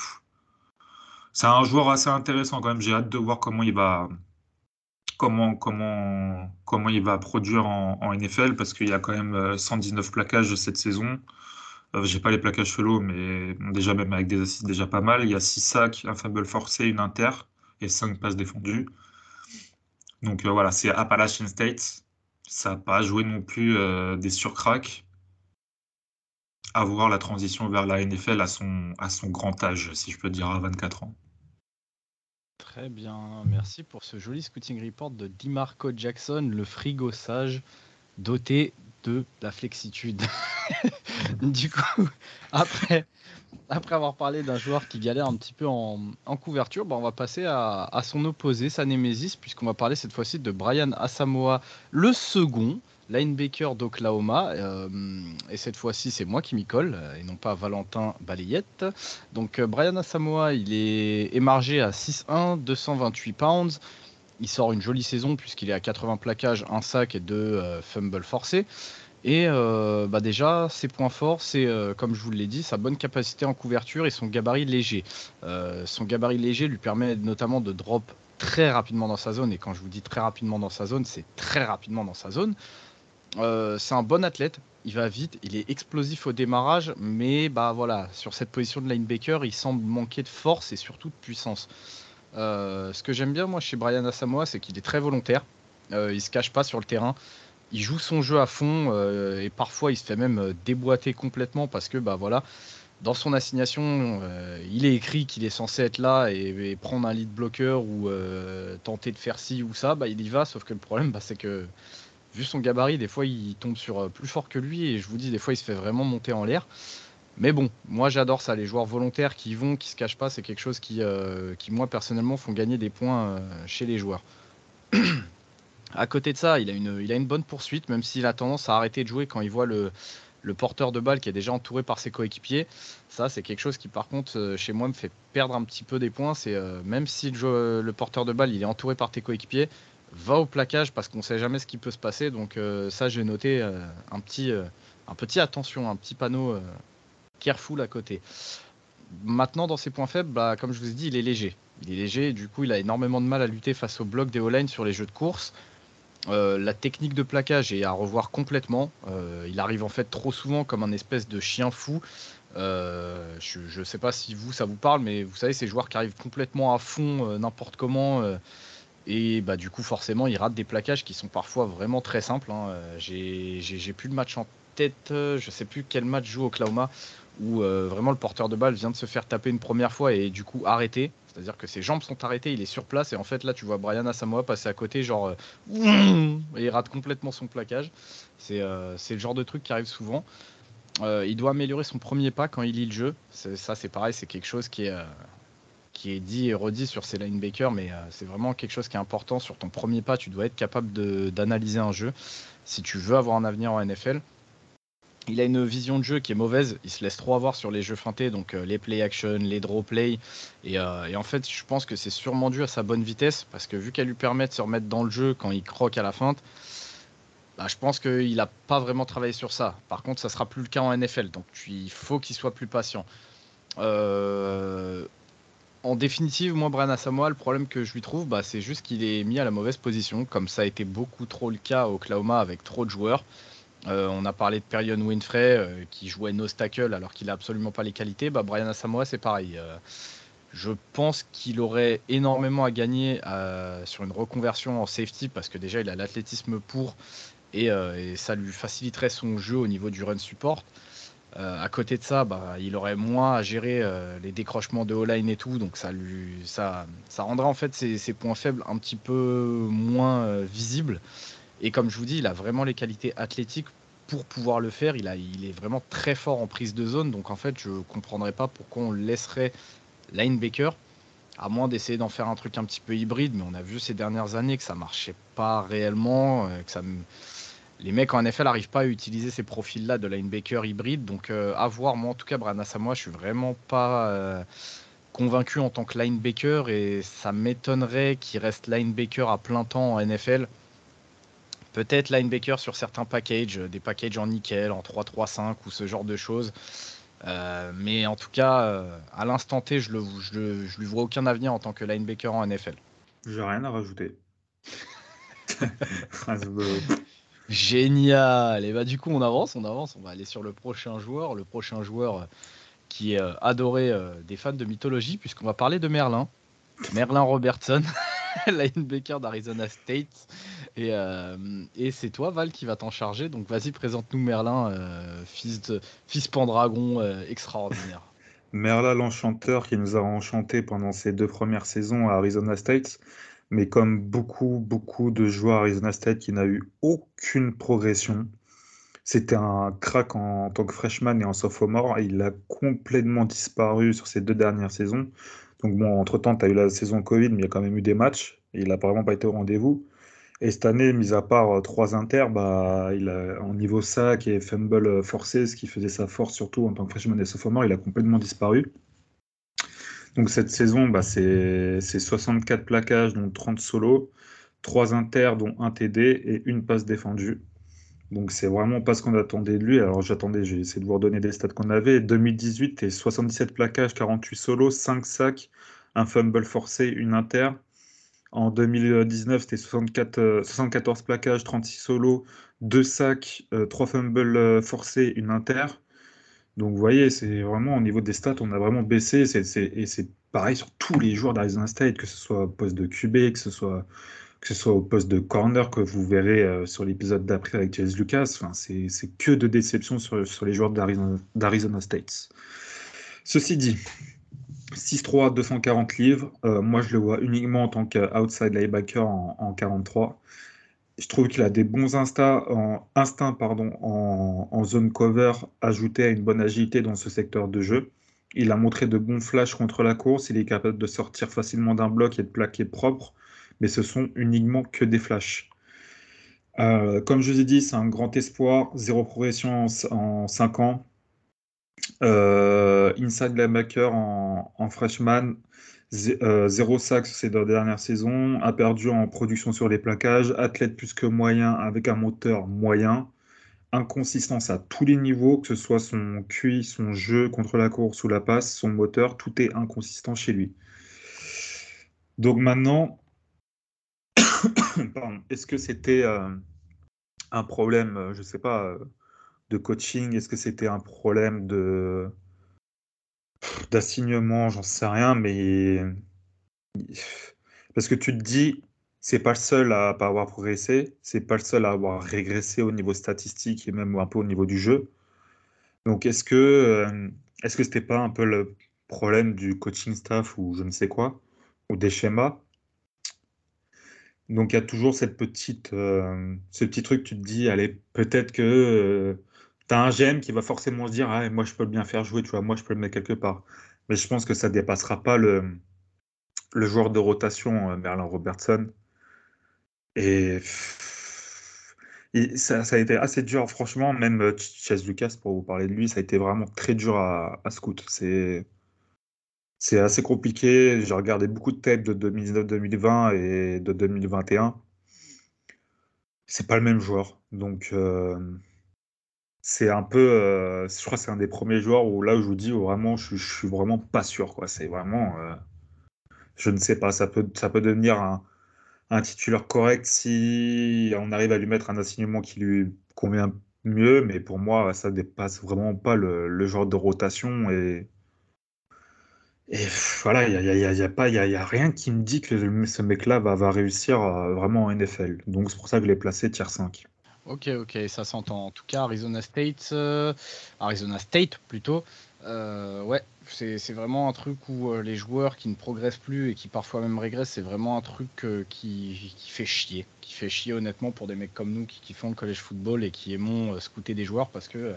c'est un joueur assez intéressant quand même. J'ai hâte de voir comment il va, comment, comment, comment il va produire en, NFL parce qu'il y a quand même 119 plaquages cette saison. Euh, j'ai pas les plaquages solo, mais déjà même avec des assists déjà pas mal. Il y a 6 sacs, un fumble forcé, une inter et 5 passes défendues. Donc euh, voilà, c'est Appalachian State. Ça n'a pas joué non plus euh, des surcracks. À voir la transition vers la NFL à son, à son grand âge, si je peux dire, à 24 ans. Très bien, merci pour ce joli scouting report de DiMarco Jackson, le frigo sage, doté de la flexitude. du coup, après, avoir parlé d'un joueur qui galère un petit peu en, couverture, bah, on va passer à, son opposé, sa némésis, puisqu'on va parler cette fois-ci de Brian Asamoah, le second linebacker d'Oklahoma. Euh, et cette fois-ci, c'est moi qui m'y colle, euh, et non pas Valentin Balayette. Donc, euh, Brian Asamoah, il est émargé à 6'1, 228 pounds. Il sort une jolie saison puisqu'il est à 80 plaquages, un sac et deux fumbles forcés. Et euh, bah déjà, ses points forts, c'est, euh, comme je vous l'ai dit, sa bonne capacité en couverture et son gabarit léger. Euh, son gabarit léger lui permet notamment de drop très rapidement dans sa zone. Et quand je vous dis très rapidement dans sa zone, c'est très rapidement dans sa zone. c'est un bon athlète, il va vite, il est explosif au démarrage, mais bah voilà, sur cette position de linebacker, il semble manquer de force et surtout de puissance. ce que j'aime bien moi chez Brian Asamoah, c'est qu'il est très volontaire. il se cache pas sur le terrain il joue son jeu à fond euh, et parfois il se fait même euh, déboîter complètement parce que bah voilà dans son assignation euh, il est écrit qu'il est censé être là et, prendre un lead blocker ou tenter de faire ci ou ça bah il y va. Sauf que le problème bah, c'est que vu son gabarit des fois il tombe sur plus fort que lui et je vous dis des fois il se fait vraiment monter en l'air. Mais bon, moi j'adore ça, les joueurs volontaires qui vont, qui se cachent pas, c'est quelque chose qui moi personnellement font gagner des points chez les joueurs. À côté de ça, il a une, bonne poursuite, même s'il a tendance à arrêter de jouer quand il voit le, porteur de balle qui est déjà entouré par ses coéquipiers. Ça, c'est quelque chose qui, par contre, euh, chez moi, me fait perdre un petit peu des points. C'est euh, même si le, porteur de balle est entouré par tes coéquipiers, va au plaquage parce qu'on ne sait jamais ce qui peut se passer. Donc euh, ça, j'ai noté un petit, attention, un petit panneau careful à côté. Maintenant, dans ses points faibles, bah, comme je vous ai dit, il est léger. Il est léger, du coup, il a énormément de mal à lutter face au bloc des O-line sur les jeux de course. Euh, la technique de plaquage est à revoir complètement. Euh, il arrive en fait trop souvent comme un espèce de chien fou. Euh, je ne sais pas si vous ça vous parle, mais vous savez ces joueurs qui arrivent complètement à fond n'importe comment et bah du coup forcément ils ratent des plaquages qui sont parfois vraiment très simples. Hein. J'ai plus le match en tête, je sais plus quel match joue Oklahoma où vraiment le porteur de balle vient de se faire taper une première fois et du coup arrêté. C'est-à-dire que ses jambes sont arrêtées, il est sur place et en fait là tu vois Brian Asamoah passer à côté genre euh, et il rate complètement son plaquage. Euh, c'est le genre de truc qui arrive souvent. Euh, il doit améliorer son premier pas quand il lit le jeu. Ça c'est pareil, c'est quelque chose qui est, qui est dit et redit sur ses linebackers, mais c'est vraiment quelque chose qui est important sur ton premier pas. Tu dois être capable d'analyser un jeu si tu veux avoir un avenir en NFL. Il a une vision de jeu qui est mauvaise. Il se laisse trop avoir sur les jeux feintés, donc euh, les play action, les draw play. Euh, et, en fait, je pense que c'est sûrement dû à sa bonne vitesse, parce que vu qu'elle lui permet de se remettre dans le jeu quand il croque à la feinte, bah, je pense qu'il n'a pas vraiment travaillé sur ça. Par contre, ça sera plus le cas en NFL, donc il faut qu'il soit plus patient. Euh, en définitive, moi, Brian Asamoah, le problème que je lui trouve, bah, c'est juste qu'il est mis à la mauvaise position, comme ça a été beaucoup trop le cas au Oklahoma avec trop de joueurs. Euh, on a parlé de Perion Winfrey euh, qui jouait no tackle alors qu'il n'a absolument pas les qualités. Bah, Brian Asamoah, c'est pareil. Euh, je pense qu'il aurait énormément à gagner sur une reconversion en safety parce que déjà il a l'athlétisme pour et, ça lui faciliterait son jeu au niveau du run support. à côté de ça, bah, il aurait moins à gérer les décrochements de O-line et tout, donc ça lui ça, rendrait en fait ses, points faibles un petit peu moins visibles. Et comme je vous dis, il a vraiment les qualités athlétiques pour pouvoir le faire. Il, est vraiment très fort en prise de zone. Donc en fait, je ne comprendrais pas pourquoi on laisserait linebacker, à moins d'essayer d'en faire un truc un petit peu hybride. Mais on a vu ces dernières années que ça marchait pas réellement. Euh, que les mecs en NFL n'arrivent pas à utiliser ces profils-là de linebacker hybride. Donc euh, à voir, moi en tout cas, Brana Samoa, je suis vraiment pas... Euh, convaincu en tant que linebacker et ça m'étonnerait qu'il reste linebacker à plein temps en NFL Peut-être linebacker sur certains packages, des packages en nickel, en 3-3-5 ou ce genre de choses. Euh, mais en tout cas, euh, à l'instant T, je, le, je, lui vois aucun avenir en tant que linebacker en NFL. J'ai rien à rajouter. Génial. Et bah du coup, on avance, on avance. On va aller sur le prochain joueur, le prochain joueur euh, qui est adoré des fans de mythologie, puisqu'on va parler de Merlin. Merlin Robertson, linebacker d'Arizona State. Euh, et, c'est toi, Val, qui va t'en charger. Donc vas-y, présente-nous Merlin, euh, fils, de, fils Pendragon euh, extraordinaire. Merlin, l'enchanteur qui nous a enchanté pendant ses deux premières saisons à Arizona State. Mais comme beaucoup, beaucoup de joueurs à Arizona State qui n'a eu aucune progression, c'était un crack en, tant que freshman et en sophomore. Et il a complètement disparu sur ces deux dernières saisons. Donc bon, entre-temps, tu as eu la saison Covid, mais il y a quand même eu des matchs. Et il n'a vraiment pas été au rendez-vous. Et cette année, mis à part euh, trois inters, bah, en niveau sac et fumble euh, forcé, ce qui faisait sa force surtout en tant que freshman et sophomore, il a complètement disparu. Donc cette saison, bah, c'est 64 plaquages, dont 30 solos, 3 inters, dont un TD et une passe défendue. Donc c'est vraiment pas ce qu'on attendait de lui. Alors j'attendais, j'ai essayé de vous redonner des stats qu'on avait. 2018, et 77 plaquages, 48 solos, 5 sacs, un fumble forcé, une inter. En 2019, c'était 74 euh, plaquages, 36 solos, 2 sacs, 3 euh, fumbles euh, forcés, une inter. Donc vous voyez, c'est vraiment au niveau des stats, on a vraiment baissé. et c'est pareil sur tous les joueurs d'Arizona State, que ce soit au poste de QB, que ce soit, au poste de corner, que vous verrez sur l'épisode d'après avec Jess Lucas. C'est que de déception sur les joueurs d'Arizona State. Ceci dit, 6-3, 240 livres. Euh, moi, je le vois uniquement en tant qu'outside linebacker en, 43. Je trouve qu'il a des bons instincts, en, pardon, en, zone cover, ajouté à une bonne agilité dans ce secteur de jeu. Il a montré de bons flashs contre la course. Il est capable de sortir facilement d'un bloc et de plaquer propre, mais ce sont uniquement que des flashs. Euh, comme je vous ai dit, c'est un grand espoir. Zéro progression en, en 5 ans. Euh, inside linebacker en, en freshman, euh, zéro sac ces deux dernières saisons, a perdu en production sur les plaquages, athlète plus que moyen avec un moteur moyen, inconsistance à tous les niveaux, que ce soit son QI, son jeu contre la course ou la passe, son moteur, tout est inconsistant chez lui. Donc maintenant, est-ce que c'était euh, un problème, je ne sais pas, de coaching Est-ce que c'était un problème de d'assignement J'en sais rien, mais parce que tu te dis, c'est pas le seul à pas avoir progressé, c'est pas le seul à avoir régressé au niveau statistique et même un peu au niveau du jeu. Donc est-ce que euh, est-ce que c'était pas un peu le problème du coaching staff ou je ne sais quoi ou des schémas? Donc il y a toujours cette petite, euh, ce petit truc, tu te dis, allez, peut-être que euh, tu as un GM qui va forcément se dire ah, moi je peux bien faire jouer, tu vois, moi je peux le mettre quelque part. Mais je pense que ça dépassera pas le, joueur de rotation, euh, Merlin Robertson. Et ça, a été assez dur, franchement, même Chase Lucas, pour vous parler de lui, ça a été vraiment très dur à, à scout. C'est c'est assez compliqué. J'ai regardé beaucoup de têtes de 2019-2020 et de 2021. C'est pas le même joueur. Donc, euh, c'est un peu. Euh, je crois que c'est un des premiers joueurs où là où je vous dis vraiment, je, suis vraiment pas sûr. Quoi. C'est vraiment. Euh, je ne sais pas. Ça peut, ça peut devenir un, titulaire correct si on arrive à lui mettre un assignement qui lui convient mieux. Mais pour moi, ça dépasse vraiment pas le, genre de rotation. Et et voilà, il n'y a, y a, y a, pas, a, y a rien qui me dit que ce mec-là va, va réussir euh, vraiment en NFL. Donc c'est pour ça que je l'ai placé tier 5. Ok, ok, ça s'entend. En tout cas, Arizona State, euh, Arizona State plutôt, euh, ouais, c'est vraiment un truc où les joueurs qui ne progressent plus et qui parfois même régressent, c'est vraiment un truc qui, qui, fait chier. Qui fait chier honnêtement pour des mecs comme nous qui, qui font le college football et qui aimons scouter des joueurs parce que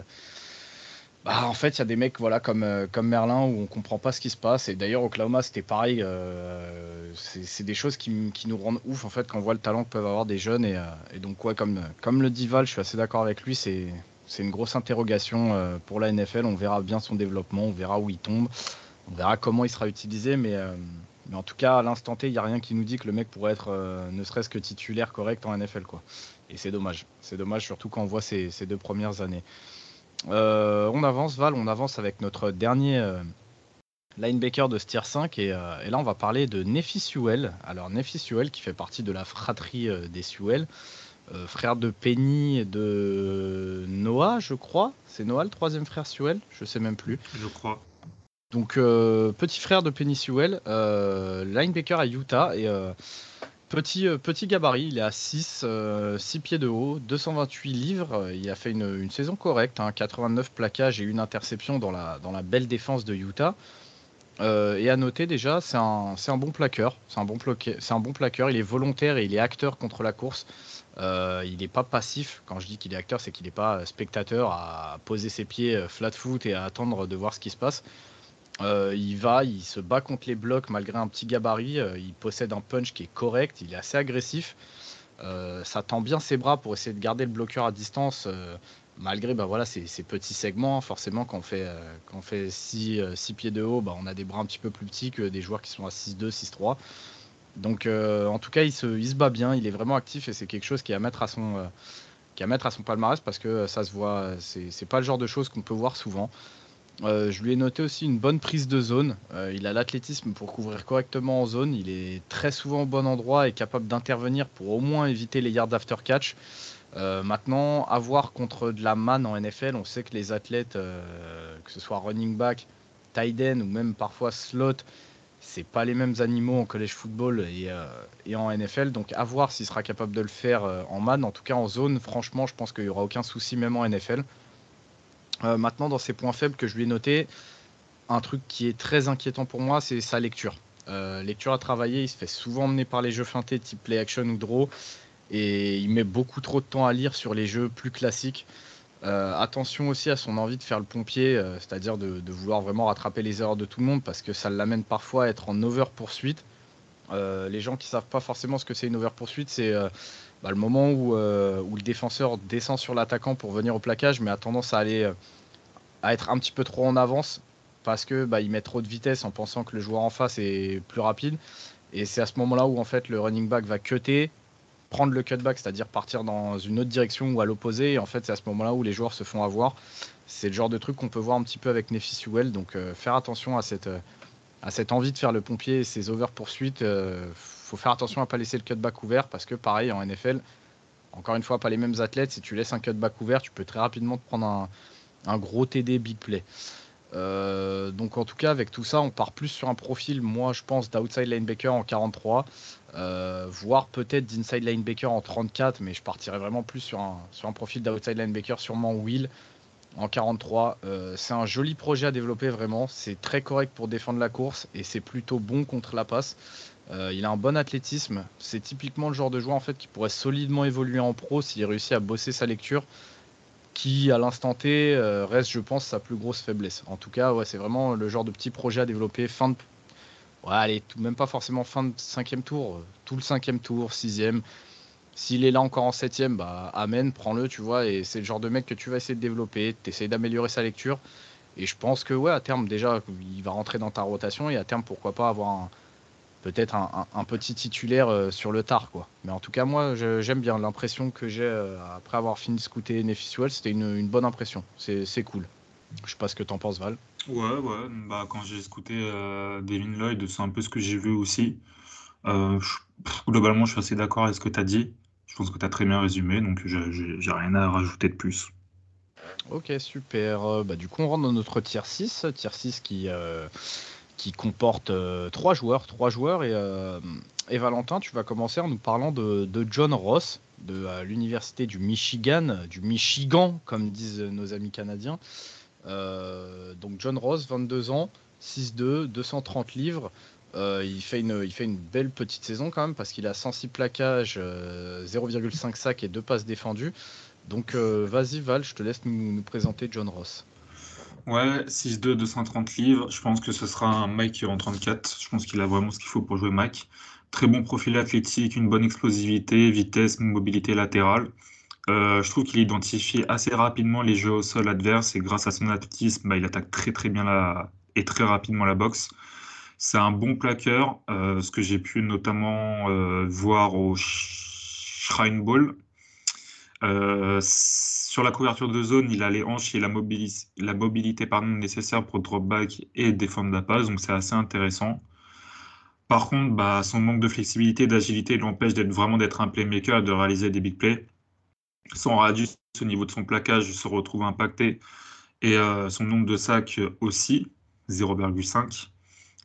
bah, en fait, il y a des mecs voilà, comme, euh, Merlin où on comprend pas ce qui se passe. Et d'ailleurs, Oklahoma, c'était pareil. Euh, c'est des choses qui, nous rendent ouf en fait quand on voit le talent que peuvent avoir des jeunes. Et, euh, donc, comme, le dit Val, je suis assez d'accord avec lui. C'est une grosse interrogation pour la NFL. On verra bien son développement, on verra où il tombe, on verra comment il sera utilisé. Mais, en tout cas, à l'instant T, il n'y a rien qui nous dit que le mec pourrait être ne serait-ce que titulaire correct en NFL. Et c'est dommage. C'est dommage, surtout quand on voit ces deux premières années. Euh, on avance, Val, on avance avec notre dernier euh, linebacker de Stier 5 euh, et, là on va parler de Nefi Sewell. Alors Nefi Sewell qui fait partie de la fratrie des Sewell, frère de Penny et de Noah, je crois. C'est Noah le troisième frère Sewell Je sais même plus. Je crois. Donc petit frère de Penny Sewell, linebacker à Utah et Petit, euh, petit gabarit, il est à 6, 6 euh, pieds de haut, 228 livres. Il a fait une, saison correcte, 89 hein, plaquages et une interception dans la, belle défense de Utah. Euh, et à noter déjà, c'est un, bon plaqueur. C'est un, bon c'est un bon plaqueur. Il est volontaire et il est acteur contre la course. il n'est pas passif. Quand je dis qu'il est acteur, c'est qu'il n'est pas spectateur à poser ses pieds flat foot et à attendre de voir ce qui se passe. Euh, il va, il se bat contre les blocs malgré un petit gabarit. Euh, il possède un punch qui est correct. Il est assez agressif. Euh, ça tend bien ses bras pour essayer de garder le bloqueur à distance, malgré bah, voilà, ces, petits segments. Forcément, quand on fait, quand on fait 6, pieds de haut, bah, on a des bras un petit peu plus petits que des joueurs qui sont à 6-2, 6-3. Donc, en tout cas, il se, bat bien. Il est vraiment actif et c'est quelque chose qui est mettre à son, qui à mettre à son palmarès parce que ça se voit. C'est pas le genre de choses qu'on peut voir souvent. Euh, je lui ai noté aussi une bonne prise de zone. Euh, il a l'athlétisme pour couvrir correctement en zone. Il est très souvent au bon endroit et capable d'intervenir pour au moins éviter les yards after catch. Euh, maintenant, avoir contre de la man en NFL, on sait que les athlètes, que ce soit running back, tight end ou même parfois slot, c'est pas les mêmes animaux en college football et, et en NFL. Donc, à voir s'il sera capable de le faire en man. En tout cas, en zone, franchement, je pense qu'il n'y aura aucun souci même en NFL. Euh, maintenant, dans ses points faibles que je lui ai notés, un truc qui est très inquiétant pour moi, c'est sa lecture. Euh, lecture à travailler, il se fait souvent mener par les jeux feintés type play action ou draw, et il met beaucoup trop de temps à lire sur les jeux plus classiques. Euh, attention aussi à son envie de faire le pompier, c'est-à-dire de, vouloir vraiment rattraper les erreurs de tout le monde, parce que ça l'amène parfois à être en over poursuite. les gens qui savent pas forcément ce que c'est une over poursuite, c'est bah, le moment où, euh, où, le défenseur descend sur l'attaquant pour venir au plaquage, mais a tendance à aller euh, à être un petit peu trop en avance parce que bah, il met trop de vitesse en pensant que le joueur en face est plus rapide. Et c'est à ce moment-là où en fait le running back va cutter, prendre le cutback, c'est-à-dire partir dans une autre direction ou à l'opposé. Et en fait, c'est à ce moment-là où les joueurs se font avoir. C'est le genre de truc qu'on peut voir un petit peu avec Nefi Donc euh, faire attention à cette, à cette envie de faire le pompier et ces over poursuites faut faire attention à pas laisser le cutback ouvert parce que pareil en NFL, encore une fois pas les mêmes athlètes. Si tu laisses un cutback ouvert, tu peux très rapidement te prendre un, gros TD big play. Euh, donc en tout cas avec tout ça, on part plus sur un profil, moi je pense d'outside linebacker en 43, euh, voire peut-être d'inside linebacker en 34, mais je partirais vraiment plus sur un, sur un profil d'outside linebacker, sûrement Will en 43. Euh, c'est un joli projet à développer vraiment, c'est très correct pour défendre la course et c'est plutôt bon contre la passe. Euh, il a un bon athlétisme. C'est typiquement le genre de joueur en fait qui pourrait solidement évoluer en pro s'il réussit à bosser sa lecture, qui à l'instant T euh, reste, je pense, sa plus grosse faiblesse. En tout cas, c'est vraiment le genre de petit projet à développer fin de, ouais, allez, même pas forcément fin de cinquième tour, tout le cinquième tour, sixième. S'il est là encore en septième, bah amen, prends-le, tu vois. Et c'est le genre de mec que tu vas essayer de développer, t'essayes d'améliorer sa lecture. Et je pense que ouais, à terme déjà, il va rentrer dans ta rotation et à terme, pourquoi pas avoir peut-être un, petit titulaire euh, sur le tard, quoi. Mais en tout cas, moi, j'aime bien l'impression que j'ai euh, après avoir fini de scouter Nefisuel, c'était une, bonne impression. C'est cool. Je sais pas ce que t'en penses, Val. Ouais, ouais. Bah, quand j'ai scouté euh, Devin Lloyd, c'est un peu ce que j'ai vu aussi. globalement, je suis assez d'accord avec ce que tu as dit. Je pense que tu as très bien résumé, donc j'ai rien à rajouter de plus. Ok, super. Bah, du coup, on rentre dans notre tier 6. Tier 6 qui, euh, qui comporte euh, trois joueurs. Trois joueurs et, et, Valentin, tu vas commencer en nous parlant de, John Ross de l'université du Michigan, du Michigan, comme disent nos amis canadiens. donc John Ross, 22 ans, 6'2, 230 livres. il, fait une, il fait une belle petite saison quand même parce qu'il a 106 plaquages, 0,5 sacs et 2 passes défendues. Donc euh, vas-y Val, je te laisse nous, présenter John Ross. Ouais, 6-2, 230 livres. Je pense que ce sera un Mike en 34. Je pense qu'il a vraiment ce qu'il faut pour jouer Mike. Très bon profil athlétique, une bonne explosivité, vitesse, mobilité latérale. Euh, je trouve qu'il identifie assez rapidement les jeux au sol adverses et grâce à son athlétisme, bah, il attaque très très bien la... et très rapidement la boxe. C'est un bon plaqueur, euh, ce que j'ai pu notamment voir au Shrine Ball. Euh, sur la couverture de zone, il a les hanches et la, mobilité, nécessaire pour drop back et défendre la passe, donc c'est assez intéressant. Par contre, bah, son manque de flexibilité, d'agilité l'empêche d'être vraiment d'être un playmaker et de réaliser des big plays. Son radius au niveau de son plaquage se retrouve impacté et euh, son nombre de sacs aussi, 0,5.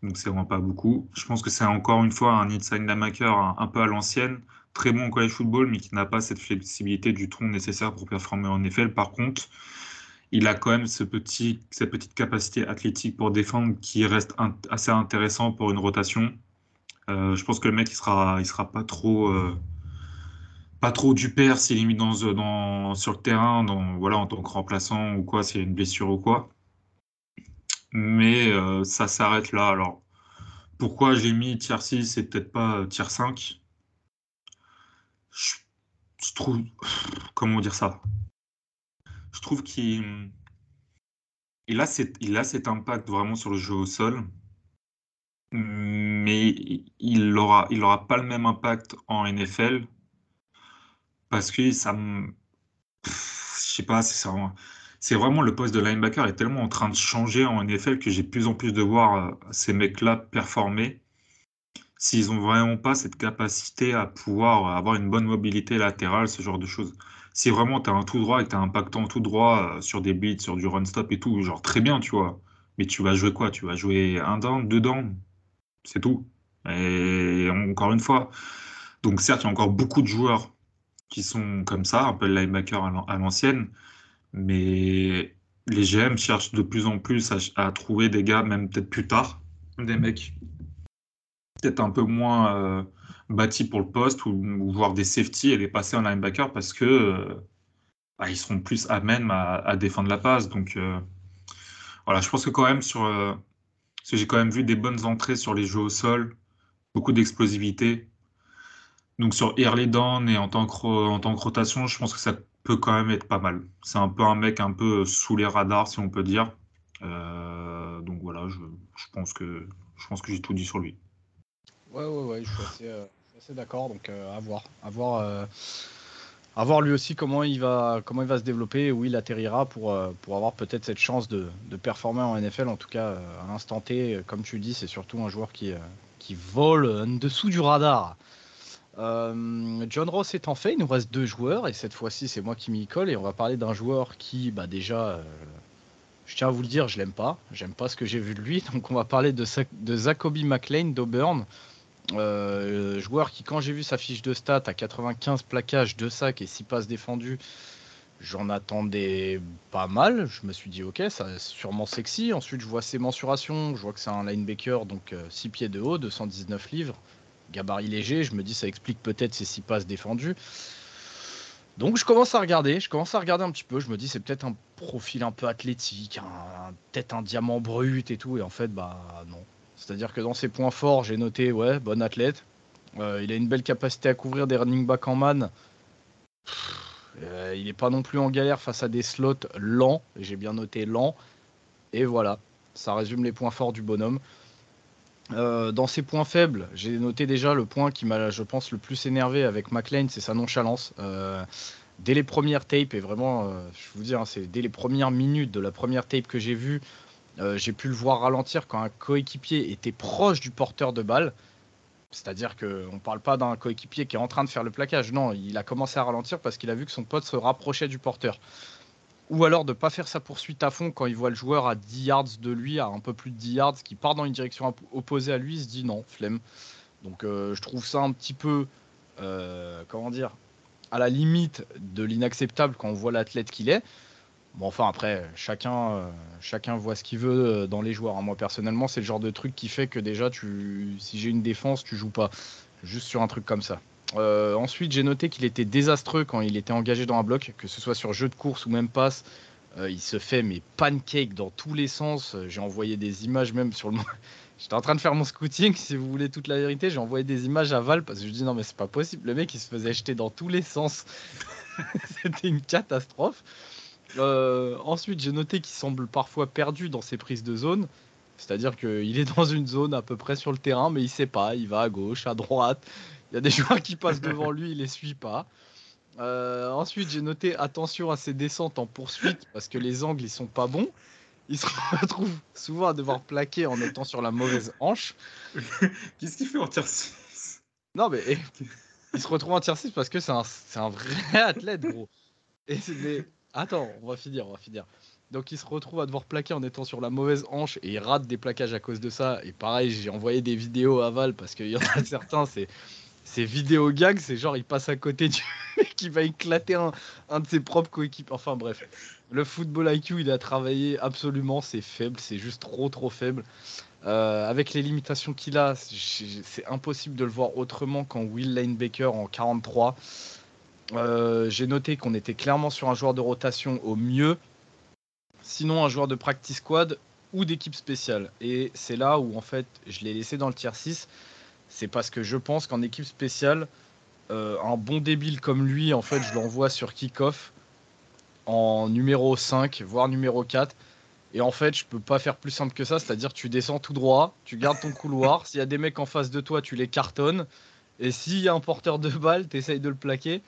Donc c'est vraiment pas beaucoup. Je pense que c'est encore une fois un inside linebacker un, un peu à l'ancienne, très bon en college football, mais qui n'a pas cette flexibilité du tronc nécessaire pour performer en NFL. Par contre, il a quand même cette petite capacité athlétique pour défendre qui reste assez intéressant pour une rotation. Euh, je pense que le mec, il sera, il sera pas trop, euh, pas trop du père s'il est mis dans, dans, sur le terrain, dans, voilà, en tant que remplaçant ou quoi, s'il y a une blessure ou quoi. Mais euh, ça s'arrête là. Alors, pourquoi j'ai mis tier 6 et peut-être pas tier 5 je, trouve. Comment dire ça? Je trouve qu'il il a, cet impact vraiment sur le jeu au sol, mais il n'aura pas le même impact en NFL parce que ça me. Je sais pas, c'est vraiment le poste de linebacker est tellement en train de changer en NFL que j'ai de plus en plus de voir euh, ces mecs-là performer s'ils n'ont vraiment pas cette capacité à pouvoir avoir une bonne mobilité latérale, ce genre de choses. Si vraiment tu as un tout droit et que tu as un impactant tout droit euh, sur des beats, sur du run stop et tout, genre très bien, tu vois. Mais tu vas jouer quoi? Tu vas jouer un down, deux downs, c'est tout. Et encore une fois, donc certes, il y a encore beaucoup de joueurs qui sont comme ça, un peu le linebacker à l'ancienne, mais les GM cherchent de plus en plus à trouver des gars, même peut-être plus tard, des mecs peut-être un peu moins euh, bâti pour le poste ou, voir des safety et les passer en linebacker parce que euh, bah, ils seront plus à même à, défendre la passe. Donc euh, voilà, je pense que quand même sur j'ai quand même vu des bonnes entrées sur les jeux au sol, beaucoup d'explosivité. Donc sur early down et en tant, que, en tant que rotation, je pense que ça peut quand même être pas mal. C'est un peu un mec un peu sous les radars, si on peut dire. donc voilà, je, pense que je pense que j'ai tout dit sur lui. Ouais, ouais, ouais, je suis assez, euh, d'accord. Donc, euh, à voir. À voir, euh, à voir lui aussi comment il va, comment il va se développer et où il atterrira pour, avoir peut-être cette chance de, performer en NFL. En tout cas, à l'instant T, comme tu dis, c'est surtout un joueur qui, vole en dessous du radar. John Ross étant fait, il nous reste deux joueurs et cette fois-ci c'est moi qui m'y colle et on va parler d'un joueur qui bah déjà je tiens à vous le dire je l'aime pas j'aime pas ce que j'ai vu de lui donc on va parler de, de McLean d'Auburn euh, joueur qui, quand j'ai vu sa fiche de stats à 95 plaquages, 2 sacs et 6 passes défendues, j'en attendais pas mal. Je me suis dit, ok, ça sûrement sexy. Ensuite, je vois ses mensurations. Je vois que c'est un linebacker, donc 6 euh, pieds de haut, 219 livres, gabarit léger. Je me dis, ça explique peut-être ses 6 passes défendues. Donc je commence à regarder, je commence à regarder un petit peu, je me dis c'est peut-être un profil un peu athlétique, peut-être un diamant brut et tout, et en fait bah non, c'est-à-dire que dans ses points forts, j'ai noté, ouais, bon athlète, Euh, il a une belle capacité à couvrir des running backs en man. il n'est pas non plus en galère face à des slots lents. J'ai bien noté lents. Et voilà, ça résume les points forts du bonhomme. dans ses points faibles, j'ai noté déjà le point qui m'a, je pense, le plus énervé avec McLean, c'est sa nonchalance dès les premières tapes, et vraiment, euh, je vous dis, hein, c'est dès les premières minutes de la première tape que j'ai vue, euh, j'ai pu le voir ralentir quand un coéquipier était proche du porteur de balle. C'est-à-dire qu'on ne parle pas d'un coéquipier qui est en train de faire le plaquage. Non, il a commencé à ralentir parce qu'il a vu que son pote se rapprochait du porteur. Ou alors de ne pas faire sa poursuite à fond quand il voit le joueur à 10 yards de lui, à un peu plus de 10 yards, qui part dans une direction opposée à lui, il se dit non, flemme. Donc euh, je trouve ça un petit peu, comment dire, à la limite de l'inacceptable quand on voit l'athlète qu'il est. Bon, enfin, après, chacun, euh, chacun voit ce qu'il veut euh, dans les joueurs. Hein. Moi, personnellement, c'est le genre de truc qui fait que déjà, tu, si j'ai une défense, tu joues pas. Juste sur un truc comme ça. Euh, ensuite, j'ai noté qu'il était désastreux quand il était engagé dans un bloc, que ce soit sur jeu de course ou même passe. il se fait mais pancake dans tous les sens. J'ai envoyé des images même sur le. J'étais en train de faire mon scouting, si vous voulez toute la vérité. J'ai envoyé des images à Val parce que je dis non, mais c'est pas possible. Le mec, il se faisait jeter dans tous les sens. C'était une catastrophe. Euh, ensuite, j'ai noté qu'il semble parfois perdu dans ses prises de zone. C'est-à-dire qu'il est dans une zone à peu près sur le terrain, mais il sait pas. Il va à gauche, à droite. Il y a des joueurs qui passent devant lui, il les suit pas. Euh, ensuite, j'ai noté attention à ses descentes en poursuite parce que les angles ils sont pas bons il se retrouve souvent à devoir plaquer en étant sur la mauvaise hanche. Qu'est-ce qu'il fait en tier 6 Non, mais il se retrouve en tier 6 parce que c'est un, un, vrai athlète, gros. Et c'est Attends, on va finir, on va finir. Donc il se retrouve à devoir plaquer en étant sur la mauvaise hanche et il rate des plaquages à cause de ça. Et pareil, j'ai envoyé des vidéos à Val parce qu'il y en a certains, c'est c'est vidéo gag, c'est genre il passe à côté du mec qui va éclater un, un de ses propres coéquipiers. Enfin bref, le football IQ il a travaillé absolument, c'est faible, c'est juste trop trop faible. Euh, avec les limitations qu'il a, c'est impossible de le voir autrement qu'en Will Lane Baker en 43. Euh, j'ai noté qu'on était clairement sur un joueur de rotation au mieux, sinon un joueur de practice squad ou d'équipe spéciale. Et c'est là où en fait je l'ai laissé dans le tier 6 c'est parce que je pense qu'en équipe spéciale, euh, un bon débile comme lui, en fait, je l'envoie sur kick-off en numéro 5, voire numéro 4. Et en fait, je peux pas faire plus simple que ça, c'est-à-dire tu descends tout droit, tu gardes ton couloir, s'il y a des mecs en face de toi, tu les cartonnes, et s'il y a un porteur de balle, tu essayes de le plaquer.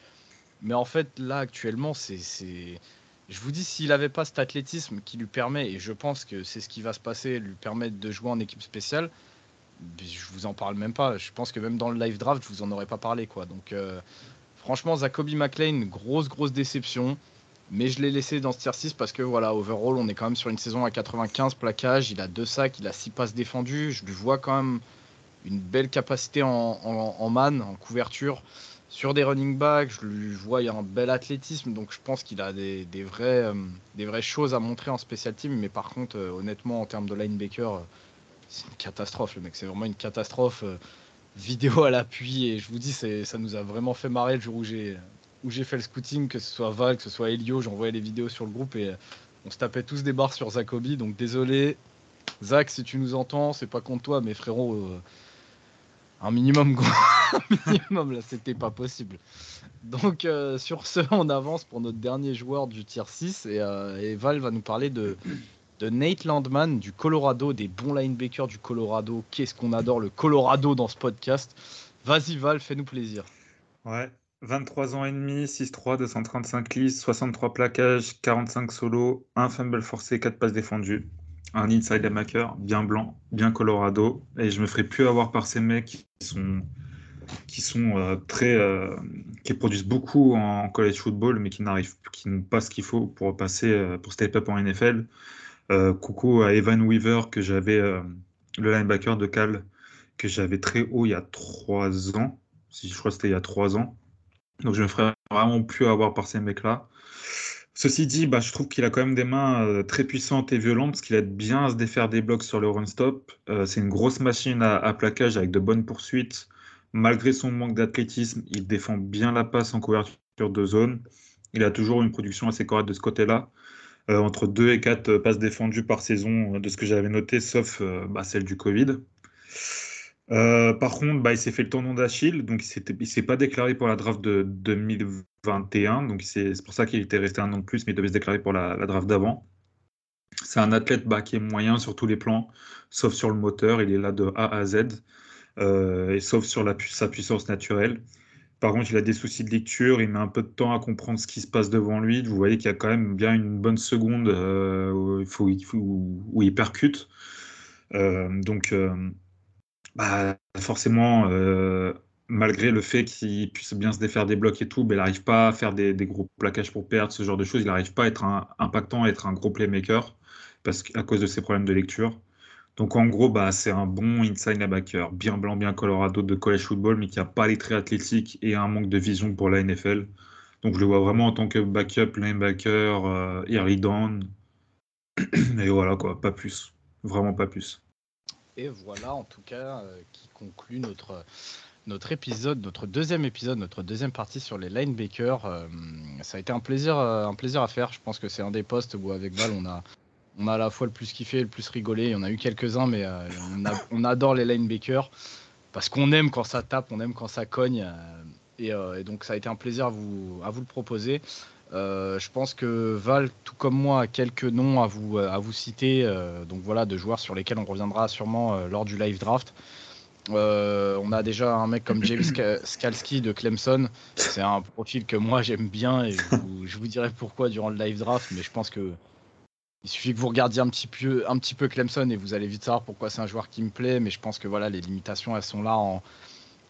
Mais en fait, là, actuellement, c'est... Je vous dis, s'il n'avait pas cet athlétisme qui lui permet, et je pense que c'est ce qui va se passer, lui permettre de jouer en équipe spéciale, je vous en parle même pas. Je pense que même dans le live draft, je vous en aurais pas parlé. quoi. Donc, euh, franchement, Zacoby McLean, grosse, grosse déception. Mais je l'ai laissé dans ce tier 6 parce que, voilà, overall, on est quand même sur une saison à 95 plaquages. Il a deux sacs, il a six passes défendues. Je lui vois quand même une belle capacité en, man, en couverture. Sur des running backs, je lui vois il y a un bel athlétisme, donc je pense qu'il a des, euh, vraies choses à montrer en special team. Mais par contre, euh, honnêtement, en termes de linebacker, c'est une catastrophe, le mec. C'est vraiment une catastrophe. Euh, vidéo à l'appui. Et je vous dis, ça nous a vraiment fait marrer le jour où j'ai fait le scouting, que ce soit Val, que ce soit Elio, j'envoyais les vidéos sur le groupe et euh, on se tapait tous des barres sur Zacobi. Donc désolé, Zach, si tu nous entends, c'est pas contre toi, mais frérot, euh, un minimum, minimum là, c'était pas possible. Donc sur ce, on avance pour notre dernier joueur du tier 6 et, et Val va nous parler de de Nate Landman du Colorado, des bons linebackers du Colorado. Qu'est-ce qu'on adore le Colorado dans ce podcast. Vas-y Val, fais-nous plaisir. Ouais, 23 ans et demi, 6-3, 235 listes, 63 plaquages, 45 solos, un fumble forcé, 4 passes défendues. Un inside linebacker bien blanc, bien Colorado. Et je me ferai plus avoir par ces mecs qui sont qui sont euh, très euh, qui produisent beaucoup en college football mais qui n'arrivent qui n'ont pas ce qu'il faut pour passer euh, pour step up en NFL coucou à Evan Weaver, que j'avais, le linebacker de Cal, que j'avais très haut il y a trois ans. Si je crois que c'était il y a trois ans. Donc je me ferais vraiment plus avoir par ces mecs-là. Ceci dit, bah, je trouve qu'il a quand même des mains très puissantes et violentes parce qu'il aide bien à se défaire des blocs sur le run-stop. c'est une grosse machine à, à, plaquage avec de bonnes poursuites. Malgré son manque d'athlétisme, il défend bien la passe en couverture de zone. Il a toujours une production assez correcte de ce côté-là. Euh, entre 2 et 4 passes défendues par saison euh, de ce que j'avais noté, sauf euh, bah, celle du Covid. Euh, par contre, bah, il s'est fait le tendon d'Achille, donc il ne s'est pas déclaré pour la draft de 2021, donc c'est pour ça qu'il était resté un an de plus, mais il devait se déclarer pour la, draft d'avant. C'est un athlète bah, qui est moyen sur tous les plans, sauf sur le moteur, il est là de A à Z, euh, et sauf sur sa puissance naturelle. Par contre, il a des soucis de lecture, il met un peu de temps à comprendre ce qui se passe devant lui. Vous voyez qu'il y a quand même bien une bonne seconde euh, où, il percute. donc, bah, forcément, euh, malgré le fait qu'il puisse bien se défaire des blocs et tout, ben, il n'arrive pas à faire des, gros plaquages pour perdre, ce genre de choses. Il n'arrive pas à être impactant, à être un gros playmaker parce à cause de ses problèmes de lecture. Donc en gros, bah, c'est un bon inside linebacker, bien blanc, bien Colorado de college football, mais qui n'a pas les traits athlétiques et un manque de vision pour la NFL. Donc je le vois vraiment en tant que backup, linebacker, euh, early down. Et voilà quoi, pas plus. Vraiment pas plus. Et voilà en tout cas euh, qui conclut notre, notre épisode, notre deuxième épisode, notre deuxième partie sur les linebackers. Euh, ça a été un plaisir, euh, un plaisir à faire. Je pense que c'est un des postes où avec Val on a, on a à la fois le plus kiffé, le plus rigolé. Il y en a eu quelques-uns, mais on, adore les linebackers parce qu'on aime quand ça tape, on aime quand ça cogne. Et, et, donc ça a été un plaisir à vous, le proposer. Euh, je pense que Val, tout comme moi, a quelques noms à vous, citer. Euh, donc voilà, de joueurs sur lesquels on reviendra sûrement euh, lors du live draft. on a déjà un mec comme James Skalski de Clemson. C'est un profil que moi j'aime bien et je vous, dirai pourquoi durant le live draft. Mais je pense que il suffit que vous regardiez un petit peu, un petit peu Clemson et vous allez vite savoir pourquoi c'est un joueur qui me plaît. Mais je pense que voilà, les limitations elles sont là en,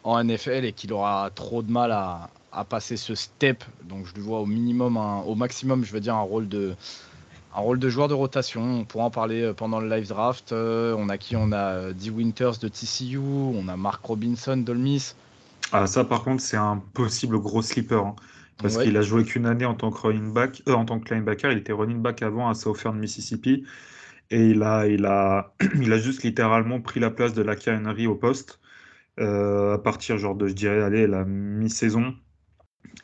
en NFL et qu'il aura trop de mal à, à passer ce step. Donc je lui vois au minimum, au maximum, je veux dire, un rôle de, un rôle de joueur de rotation. On pourra en parler euh, pendant le live draft. Euh, on a qui? On a euh, Dee Winters de TCU, on a Mark Robinson d'Olmis. Ah, ça, par contre, c'est un possible gros slipper. Hein. Parce qu'il a joué qu'une année en tant que running back, en tant que linebacker. Il était running back avant à Southern Mississippi. Et il a, il, a, il a juste littéralement pris la place de la Henry au poste. à partir genre de, je dirais, allez, la mi-saison.